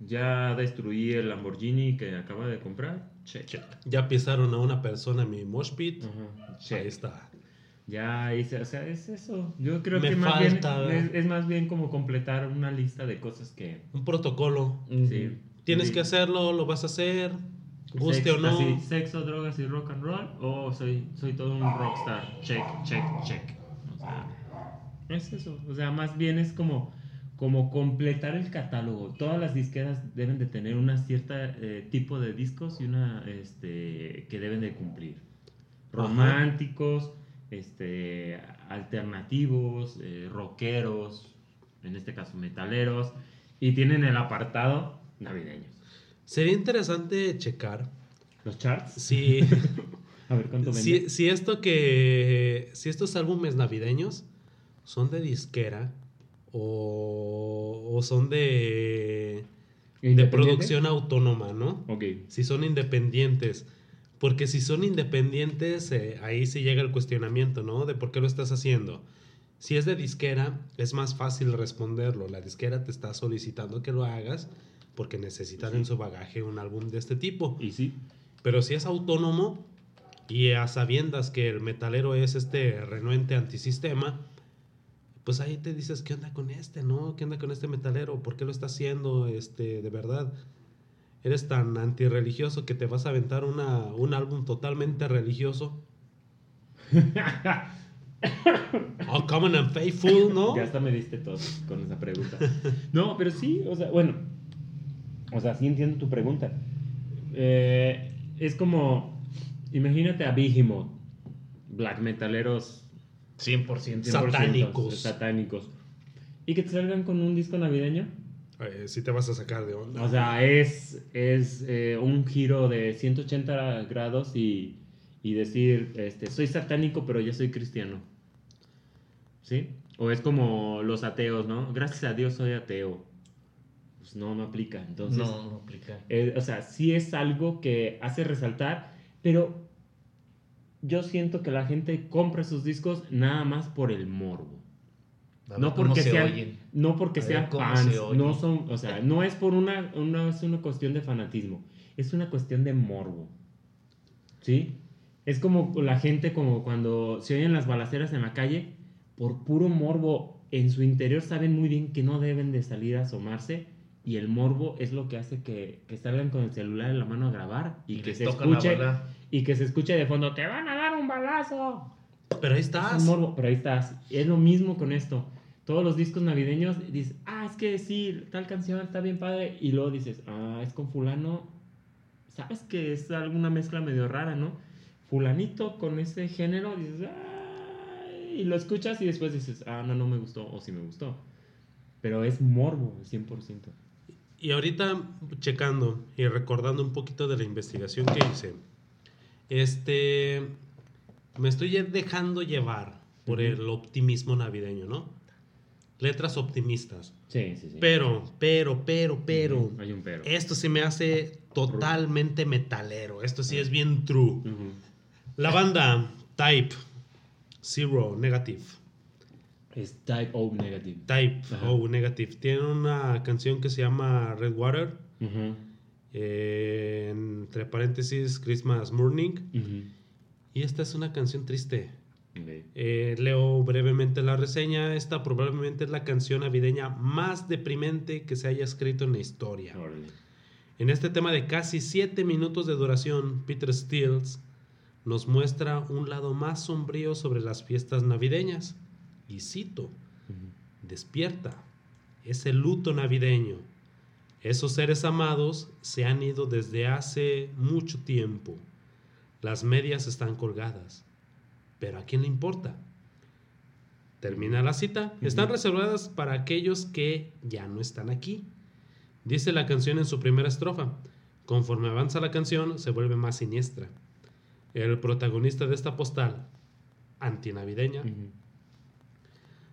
Ya destruí el Lamborghini que acaba de comprar, check. Ya pisaron a una persona en mi mosh pit. Ajá, check. Ahí está. Ya hice, o sea, es eso. Yo creo Me que más falta. bien es, es más bien como completar una lista de cosas que Un protocolo. sí. Tienes Sí. que hacerlo, lo vas a hacer, guste Sex- o no. así, sexo, drogas y rock and roll o soy soy todo un rockstar. Check, check, check. Es eso, o sea, más bien es como como completar el catálogo. Todas las disqueras deben de tener una cierta eh, tipo de discos y una este que deben de cumplir. Románticos, este alternativos, eh, rockeros, en este caso metaleros y tienen el apartado navideño. Sería interesante checar Los charts. si, A ver cuánto si, si esto que. Si estos álbumes navideños son de disquera o, o son de. de producción autónoma, ¿no? Ok. Si son independientes. Porque si son independientes, eh, ahí sí llega el cuestionamiento, ¿no? De por qué lo estás haciendo. Si es de disquera, es más fácil responderlo. La disquera te está solicitando que lo hagas porque necesitan en su bagaje un álbum de este tipo. Y sí. Pero si es autónomo y a sabiendas que el metalero es este renuente antisistema, pues ahí te dices, ¿qué onda con este, no? ¿Qué onda con este metalero? ¿Por qué lo está haciendo? Este, de verdad, eres tan antirreligioso que te vas a aventar una, un álbum totalmente religioso. oh, common and faithful, ¿no? Ya hasta me diste todo con esa pregunta. No, pero sí, o sea, bueno. O sea, sí entiendo tu pregunta. Eh, es como, imagínate a Behemoth, black metaleros 100%. 100% Satánicos. satánicos. Y que te salgan con un disco navideño. Eh, sí te vas a sacar de onda. O sea, es, es eh, un giro de 180 grados y, y decir, este, soy satánico, pero ya soy cristiano. ¿Sí? O es como los ateos, ¿no? Gracias a Dios soy ateo. Pues no, no aplica. Entonces, no, no aplica. eh, o sea, sí es algo que hace resaltar, pero yo siento que la gente compra sus discos nada más por el morbo. No porque se sean, no porque ver sean fans, se no son, o sea, no es por una, una, es una cuestión de fanatismo, es una cuestión de morbo, ¿sí? Es como la gente como cuando se oyen las balaceras en la calle por puro morbo, en su interior saben muy bien que no deben de salir a asomarse y el morbo es lo que hace que, que salgan con el celular en la mano a grabar y, que se escuche y que se escuche de fondo, te van a dar un balazo. Pero ahí Es estás. un morbo, pero ahí estás. Es lo mismo con esto. Todos los discos navideños dices, ah, es que sí, tal canción está bien padre. Y luego dices, ah, es con fulano. Sabes que es alguna mezcla medio rara, ¿no? Fulanito con ese género, dices, ah, y lo escuchas y después dices, ah, no, no me gustó, o sí me gustó. Pero es morbo, 100%. Y ahorita checando y recordando un poquito de la investigación que hice, este, me estoy dejando llevar por el optimismo navideño, ¿no? Letras optimistas. Sí, sí, sí. Pero, pero, pero, pero, Hay un pero. esto se me hace totalmente metalero. Esto sí es bien true. La banda Type Zero Negative. Es type O negative. Type Ajá. O Negative. Tiene una canción que se llama Red Water. Eh, entre paréntesis, Christmas Morning. Y esta es una canción triste. Eh, leo brevemente la reseña. Esta probablemente es la canción navideña más deprimente que se haya escrito en la historia. En este tema de casi 7 minutos de duración, Peter Stills nos muestra un lado más sombrío sobre las fiestas navideñas. Y cito, despierta, es el luto navideño. Esos seres amados se han ido desde hace mucho tiempo. Las medias están colgadas. Pero ¿a quién le importa? Termina la cita. Están reservadas para aquellos que ya no están aquí. Dice la canción en su primera estrofa. Conforme avanza la canción, se vuelve más siniestra. El protagonista de esta postal, antinavideña.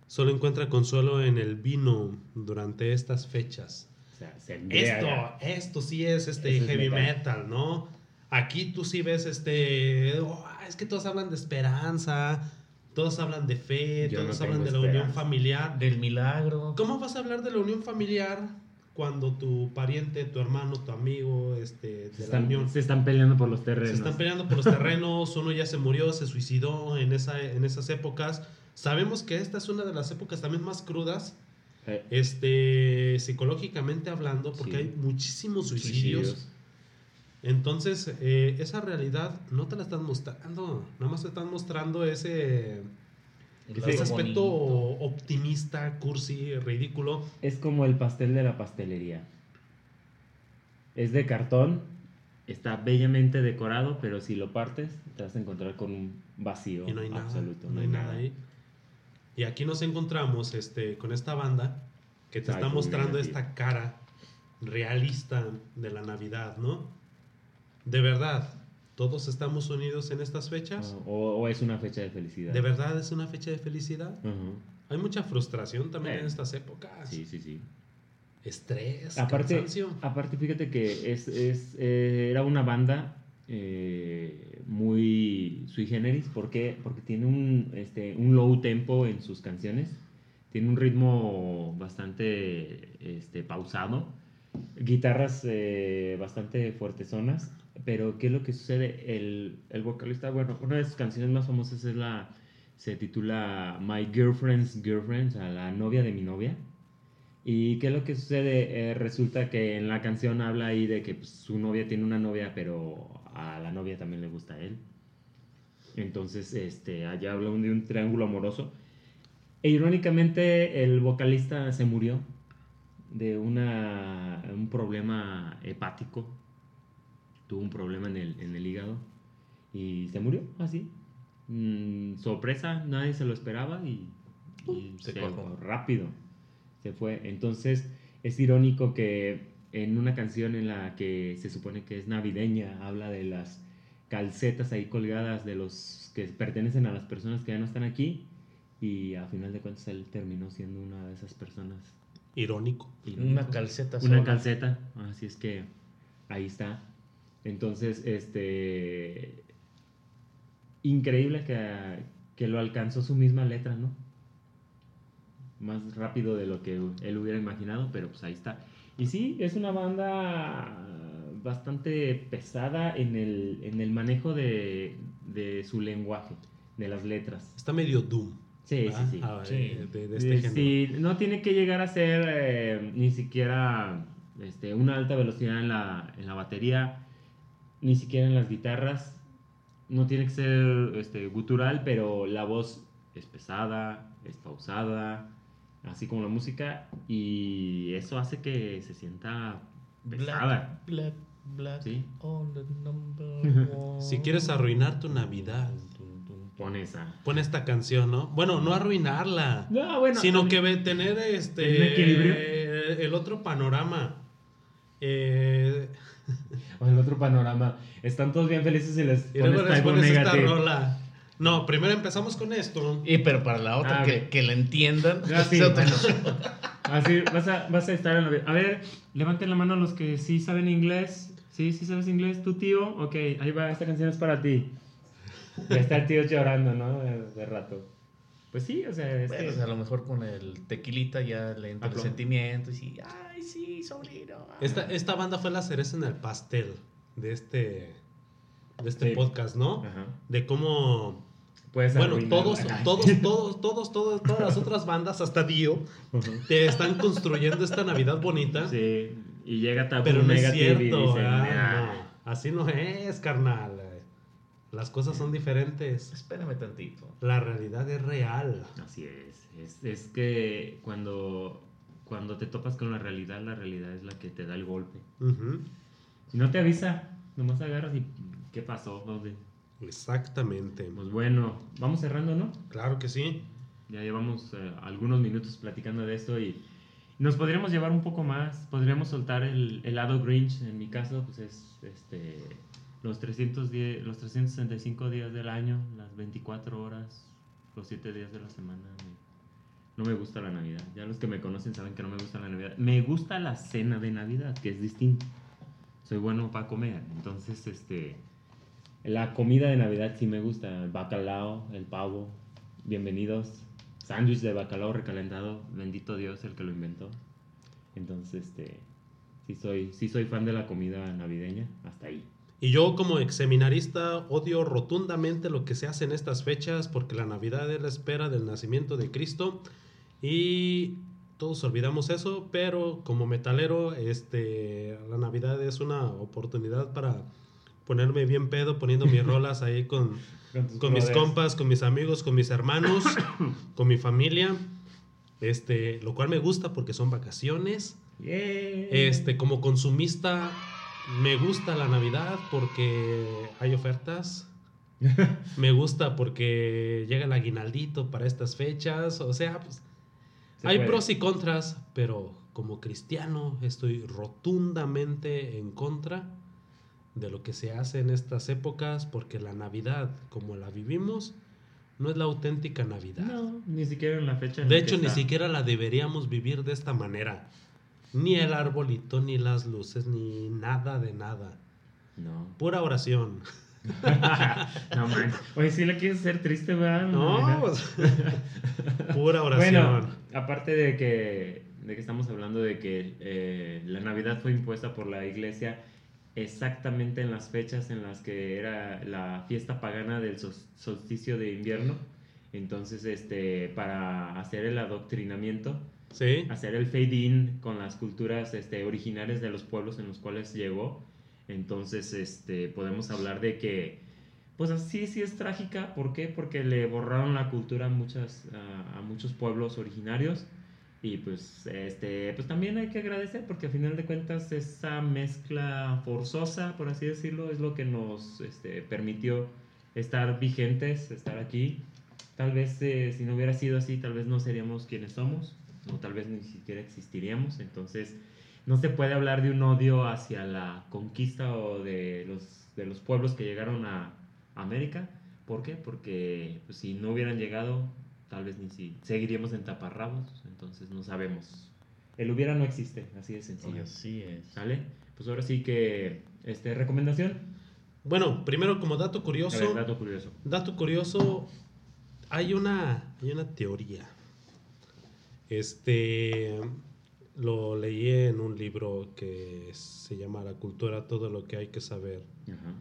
Solo encuentra consuelo en el vino durante estas fechas. O sea, se Esto, esto sí es este Eso es heavy metal. metal. ¿no? Aquí tú sí ves este, "Oh, es que todos hablan de esperanza, todos hablan de fe, Yo no todos hablan de la unión familiar. Del milagro. ¿Cómo vas a hablar de la unión familiar cuando tu pariente, tu hermano, tu amigo, este, Se de la están, unión se están peleando por los se terrenos. están peleando por los terrenos, uno ya se murió, se suicidó en, esa, en esas épocas. Sabemos que esta es una de las épocas también más crudas, Eh, este, psicológicamente hablando, porque Sí. hay muchísimos suicidios. suicidios. Entonces, eh, esa realidad no te la están mostrando, nada más te están mostrando ese, ese aspecto bonito. optimista, cursi, ridículo. Es como el pastel de la pastelería. Es de cartón, está bellamente decorado, pero si lo partes, te vas a encontrar con un vacío y no hay nada, absoluto. no hay nada ahí. Y aquí nos encontramos este, con esta banda que te está mostrando esta cara realista de la Navidad, ¿no? De verdad, todos estamos unidos en estas fechas. Ah, o, o es una fecha de felicidad. ¿De verdad es una fecha de felicidad? Hay mucha frustración también Sí. en estas épocas. Sí, sí, sí. Estrés, Aparte, cansancio. aparte, fíjate que es, es, eh, era una banda eh, muy sui generis. ¿Por qué? Porque tiene un, este, un low tempo en sus canciones. Tiene un ritmo bastante este, pausado. Guitarras eh, bastante fuertezonas. Pero, ¿qué es lo que sucede? El, el vocalista, bueno, una de sus canciones más famosas es la. Se titula My Girlfriend's Girlfriend, o sea, la novia de mi novia. ¿Y qué es lo que sucede? Eh, resulta que en la canción habla ahí de que pues, su novia tiene una novia, pero a la novia también le gusta a él. Entonces, este, allá habla de un triángulo amoroso. E irónicamente, el vocalista se murió de una, un problema hepático. Tuvo un problema en el, en el hígado y se murió así. Mm, sorpresa, nadie se lo esperaba y, y se se cuajó. fue rápido. Se fue. Entonces, es irónico que en una canción en la que se supone que es navideña, habla de las calcetas ahí colgadas de los que pertenecen a las personas que ya no están aquí y a final de cuentas él terminó siendo una de esas personas. Irónico. Una calceta Una sola. calceta, así es que ahí está. Entonces, este increíble que, que lo alcanzó su misma letra, ¿no? Más rápido de lo que él hubiera imaginado, pero pues ahí está. Y sí, es una banda bastante pesada en el, en el manejo de, de su lenguaje, de las letras. Está medio doom. Sí, sí, ¿verdad? sí. Ah, Sí. de, de- este Eh, género. sí, no tiene que llegar a ser eh, ni siquiera este, una alta velocidad en la, en la batería, ni siquiera en las guitarras. No tiene que ser este, gutural, pero la voz es pesada, es pausada, así como la música, y eso hace que se sienta pesada. Black, black, Sí. on the number one. Si quieres arruinar tu Navidad, Pon esa. pon esta canción, ¿no? Bueno, no arruinarla, No, bueno. sino que tener este ¿Un equilibrio? eh, el otro panorama. Eh, O el otro panorama. Están todos bien felices y les y pones les algo pones esta rola. No, primero empezamos con esto. Y pero para la otra, Ah, que, que la entiendan. Ah. Así, vas a, vas a estar en la... A ver, levanten la mano los que sí saben inglés. Sí, sí sabes inglés, tu tío. Ok, ahí va, esta canción es para ti. Ya está el tío llorando, ¿no? De, de rato. Pues sí, o sea, es Bueno, que... o sea, a lo mejor con el tequilita ya le entra el sentimiento y sí, ay, sí, sobrino. Esta, esta banda fue la cereza en el pastel de este, de este Sí. podcast, ¿no? Ajá. De cómo Puedes Bueno, todos, todos, todos, todos, todos, todas las otras bandas, hasta Dio, te están construyendo esta Navidad bonita. Sí, y llega Tapu Pero no es y cierto. dicen, ah, "Ah". no, así no es, carnal. Las cosas son diferentes. Espérame tantito. La realidad es real. Así es. es. Es que cuando, cuando te topas con la realidad, la realidad es la que te da el golpe. Ujú, Si no te avisa, nomás agarras y ¿qué pasó? ¿Dónde? Exactamente. Pues bueno, vamos cerrando, ¿no? Claro que sí. Ya llevamos eh, algunos minutos platicando de esto y nos podríamos llevar un poco más. Podríamos soltar el, el lado Grinch. En mi caso, pues es este, los, 310, los 365 días del año, las 24 horas, los 7 días de la semana. No me gusta la Navidad. Ya los que me conocen saben que no me gusta la Navidad. Me gusta la cena de Navidad, que es distinto. Soy bueno para comer. Entonces, este, la comida de Navidad sí me gusta. El bacalao, el pavo. Bienvenidos. Sándwich de bacalao recalentado. Bendito Dios el que lo inventó. Entonces, este, sí soy, sí soy fan de la comida navideña. Hasta ahí. Y yo como ex seminarista odio rotundamente lo que se hace en estas fechas porque la Navidad es la espera del nacimiento de Cristo y todos olvidamos eso, pero como metalero este la Navidad es una oportunidad para ponerme bien pedo poniendo mis rolas ahí con, con mis compas, con mis amigos, con mis hermanos, con mi familia. Este, lo cual me gusta porque son vacaciones. Yeah. Este, como consumista, me gusta la Navidad porque hay ofertas. me gusta porque llega el aguinaldito para estas fechas. O sea, pues, Se hay puede. pros y contras, pero como cristiano estoy rotundamente en contra de lo que se hace en estas épocas porque la Navidad, como la vivimos, no es la auténtica Navidad. No, ni siquiera en la fecha. en De la que hecho, ni está. siquiera la deberíamos vivir de esta manera. Ni el arbolito, ni las luces, ni nada de nada. No. Pura oración. no man. Oye, si la quieres hacer triste, ¿verdad? No, pues, pura oración. Bueno, aparte de que, de que estamos hablando de que eh, la Navidad fue impuesta por la iglesia exactamente en las fechas en las que era la fiesta pagana del sol- solsticio de invierno. Entonces, este, para hacer el adoctrinamiento, sí, hacer el fade-in con las culturas este, originales de los pueblos en los cuales llegó. Entonces, este, podemos hablar de que, pues así sí es trágica. ¿Por qué? Porque le borraron la cultura a, muchas, a, a muchos pueblos originarios. Y pues, este, pues también hay que agradecer porque a final de cuentas esa mezcla forzosa, por así decirlo, es lo que nos este, permitió estar vigentes, estar aquí. Tal vez eh, si no hubiera sido así, tal vez no seríamos quienes somos, o tal vez ni siquiera existiríamos. Entonces, no se puede hablar de un odio hacia la conquista o de los, de los pueblos que llegaron a América. ¿Por qué? Porque pues, si no hubieran llegado, tal vez ni si seguiríamos en taparrabos. Entonces, no sabemos. El hubiera no existe, así de sencillo. Así es. ¿Sale? Pues ahora sí que, este, recomendación. Bueno, primero como dato ver, curioso, dato curioso. dato curioso, hay una, hay una teoría. Este, lo leí en un libro que se llama La cultura, todo lo que hay que saber. Ajá.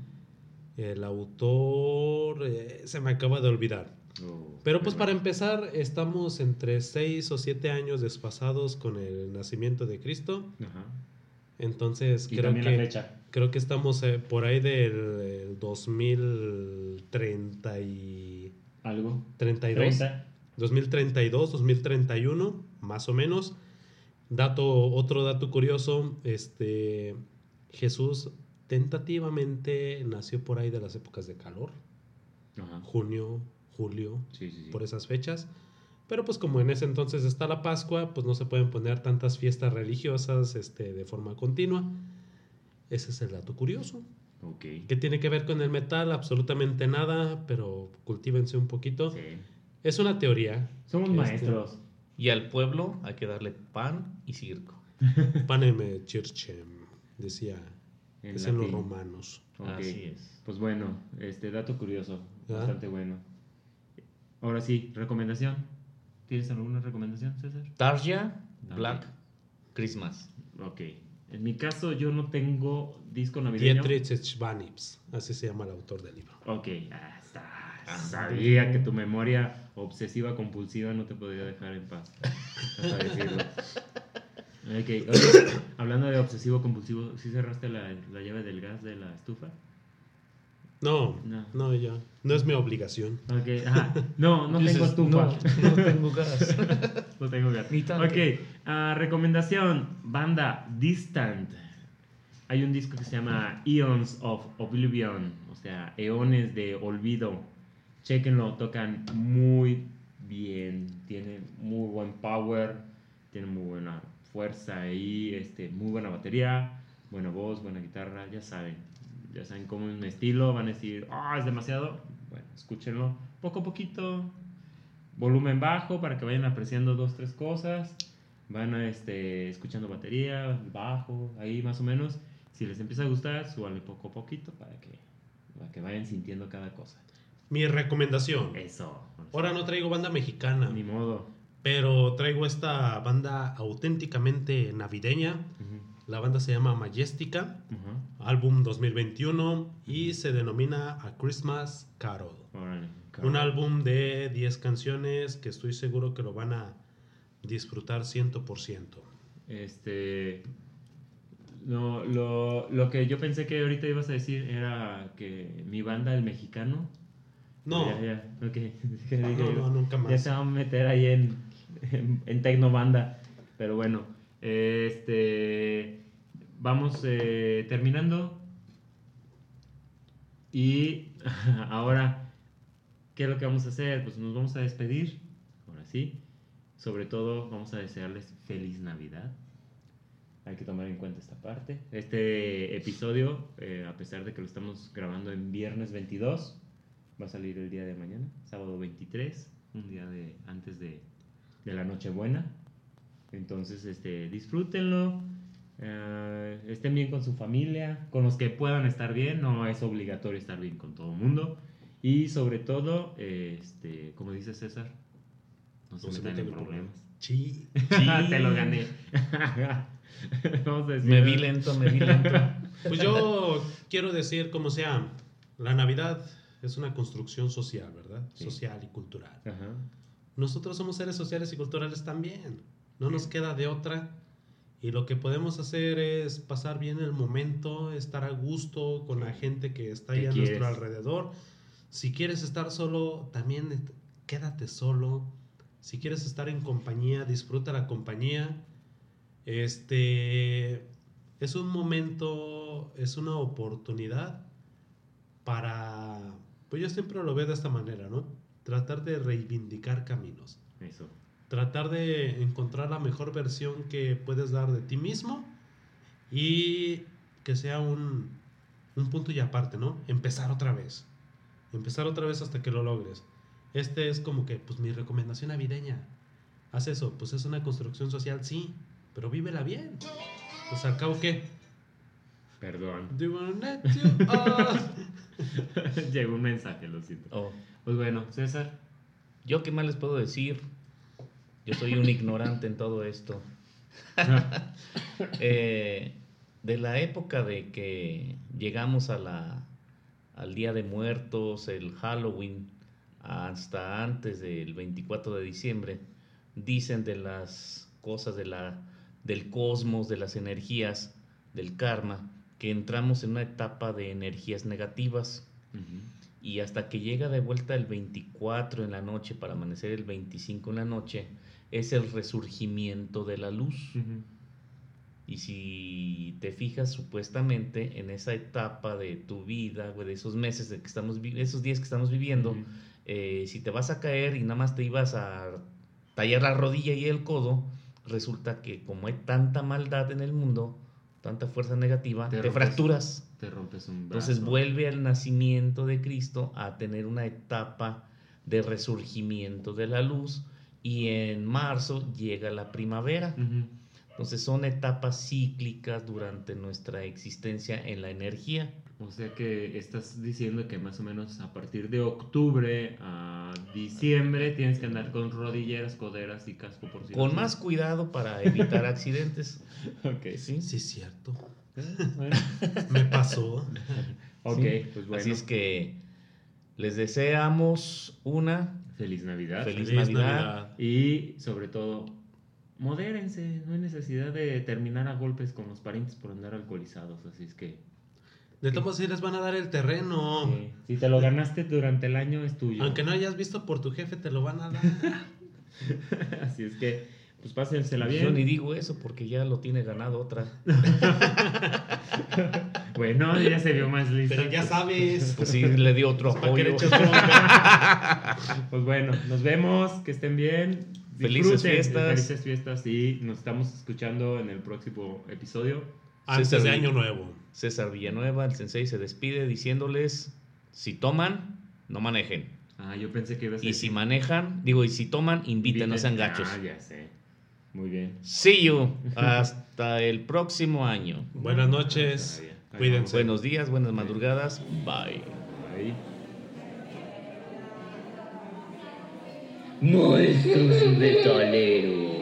El autor eh, se me acaba de olvidar. Oh, Pero pues para empezar, estamos entre 6 o 7 años desfasados con el nacimiento de Cristo. Ajá. Entonces creo que, creo que estamos eh, por ahí del eh, 2030 y ¿Algo? 32. 30. 2032, 2031, más o menos. Dato, otro dato curioso, este Jesús tentativamente nació por ahí de las épocas de calor, Ajá. junio, julio, Sí, sí, sí. por esas fechas. Pero pues como en ese entonces está la Pascua, pues no se pueden poner tantas fiestas religiosas este, de forma continua. Ese es el dato curioso. Ok. ¿Qué tiene que ver con el metal? Absolutamente nada, pero cultívense un poquito. Es una teoría. Somos Este- maestros. Y al pueblo hay que darle pan y circo. Paneme circem, decía, en los romanos. Ok. Así es. Pues bueno, este dato curioso, ¿Ah? bastante bueno. Ahora sí, recomendación. ¿Tienes alguna recomendación, César? Tarja. Black Christmas. Ok. En mi caso, yo no tengo disco navideño. Dietrich Schwanips, así se llama el autor del libro. Ok, ah, está. Sabía que tu memoria obsesiva compulsiva no te podía dejar en paz. Hasta decirlo. Ok, oye, hablando de obsesivo compulsivo, ¿sí cerraste la, la llave del gas de la estufa? No, No. no, ya. No es mi obligación. Ok, ajá. No, no Dices, tengo estufa. No, no tengo gas. No tengo gas. Ni. Ok, ah, recomendación, banda Distant. Hay un disco que se llama Eons of Oblivion, o sea, eones de olvido. Chequenlo, tocan muy bien, tienen muy buen power, tienen muy buena fuerza ahí, este, muy buena batería, buena voz, buena guitarra, ya saben. Ya saben cómo es mi estilo, van a decir, ah, es demasiado. Bueno, escúchenlo poco a poquito, volumen bajo para que vayan apreciando dos, tres cosas. Van a, este, escuchando batería, bajo, ahí más o menos. Si les empieza a gustar, súbanle poco a poquito para que, para que vayan sintiendo cada cosa. Mi recomendación. Eso. Ahora no traigo banda mexicana, Ni modo. pero traigo esta banda auténticamente navideña. La banda se llama Majestica, ujú. álbum 2021 y se denomina A Christmas Carol. Órale, Un álbum de 10 canciones que estoy seguro que lo van a disfrutar 100%. Este. No, lo, lo que yo pensé que ahorita ibas a decir era que mi banda, el mexicano. No, Ya, ya, ok. No, nunca Ya más. se va a meter ahí en, en, en Tecnobanda. Pero bueno, este. Vamos eh, terminando. Y ahora, ¿qué es lo que vamos a hacer? Pues nos vamos a despedir. Ahora sí. Sobre todo, vamos a desearles feliz Navidad. Hay que tomar en cuenta esta parte. Este episodio, eh, a pesar de que lo estamos grabando en viernes 22, va a salir el día de mañana, sábado 23, un día de, antes de, de la Nochebuena. Entonces, este, disfrútenlo, eh, estén bien con su familia, con los que puedan estar bien, no es obligatorio estar bien con todo el mundo. Y sobre todo, este, como dice César, no se No se metan metan en en problemas. Sí. Te lo gané. Vamos a decir. Me vi lento, me vi lento. Pues yo quiero decir, como sea, la Navidad es una construcción social, ¿verdad? Sí. Social y cultural. Ajá. Nosotros somos seres sociales y culturales también. No nos queda de otra. Y lo que podemos hacer es pasar bien el momento, estar a gusto con la gente que está ahí ¿Qué a nuestro alrededor. Si quieres estar solo, también quédate solo. Si quieres estar en compañía, disfruta la compañía. Este es un momento, es una oportunidad para, pues yo siempre lo veo de esta manera, ¿no? Tratar de reivindicar caminos, Eso. tratar de encontrar la mejor versión que puedes dar de ti mismo y que sea un, un punto y aparte, ¿no? Empezar otra vez, empezar otra vez hasta que lo logres. Este es como que, pues mi recomendación navideña. Haz eso, pues es una construcción social, sí, pero vívela bien. Pues al cabo, ¿qué? Perdón. Do you wanna let you off? Llegó un mensaje, lo siento. Oh, Pues bueno, César. ¿Yo qué más les puedo decir? Yo soy un ignorante en todo esto. Eh, de la época de que llegamos a la, al Día de Muertos, el Halloween, hasta antes del 24 de diciembre, dicen de las cosas de la, del cosmos, de las energías, del karma, que entramos en una etapa de energías negativas. Y hasta que llega de vuelta el 24 en la noche para amanecer el 25 en la noche, es el resurgimiento de la luz. Y si te fijas supuestamente en esa etapa de tu vida, de esos meses de que estamos, esos días que estamos viviendo, eh, si te vas a caer y nada más te ibas a tallar la rodilla y el codo, resulta que como hay tanta maldad en el mundo, tanta fuerza negativa, Te te, rompes. fracturas. Te rompes un brazo. Entonces vuelve al nacimiento de Cristo a tener una etapa de resurgimiento de la luz y en marzo llega la primavera. Entonces son etapas cíclicas durante nuestra existencia en la energía. O sea que estás diciendo que más o menos a partir de octubre a diciembre tienes que andar con rodilleras, coderas y casco por si Con más cuidado para evitar accidentes. Ok. ¿sí? Sí, es cierto. Eh, bueno. Me pasó. Ok, Sí. pues bueno. Así es que les deseamos una Feliz Navidad. Feliz Feliz Navidad. Navidad. Y sobre todo, modérense. No hay necesidad de terminar a golpes con los parientes por andar alcoholizados. Así es que De todos modos, sí les van a dar el terreno. si te lo ganaste durante el año es tuyo. Aunque no hayas visto por tu jefe, te lo van a dar. Así es que, pues pásensela Yo ni bien. digo eso porque ya lo tiene ganado otra. Bueno, ya se vio más lista. Pero ya sabes. Pues sí, le dio otro ¿Para qué le apoyo. Pues bueno, nos vemos, que estén bien. Felices fiestas. Felices fiestas y nos estamos escuchando en el próximo episodio. Antes de Año Nuevo. César Villanueva, el sensei, se despide diciéndoles, si toman, no manejen. Ah, yo pensé que iba a ser... Y si manejan, digo, y si toman, inviten, no sean gachos. Ah, ya sé. Muy bien. See you. Hasta el próximo año. Buenas noches. Cuídense. Buenos días, buenas madrugadas. Bye. Ahí. Maestros metaleros.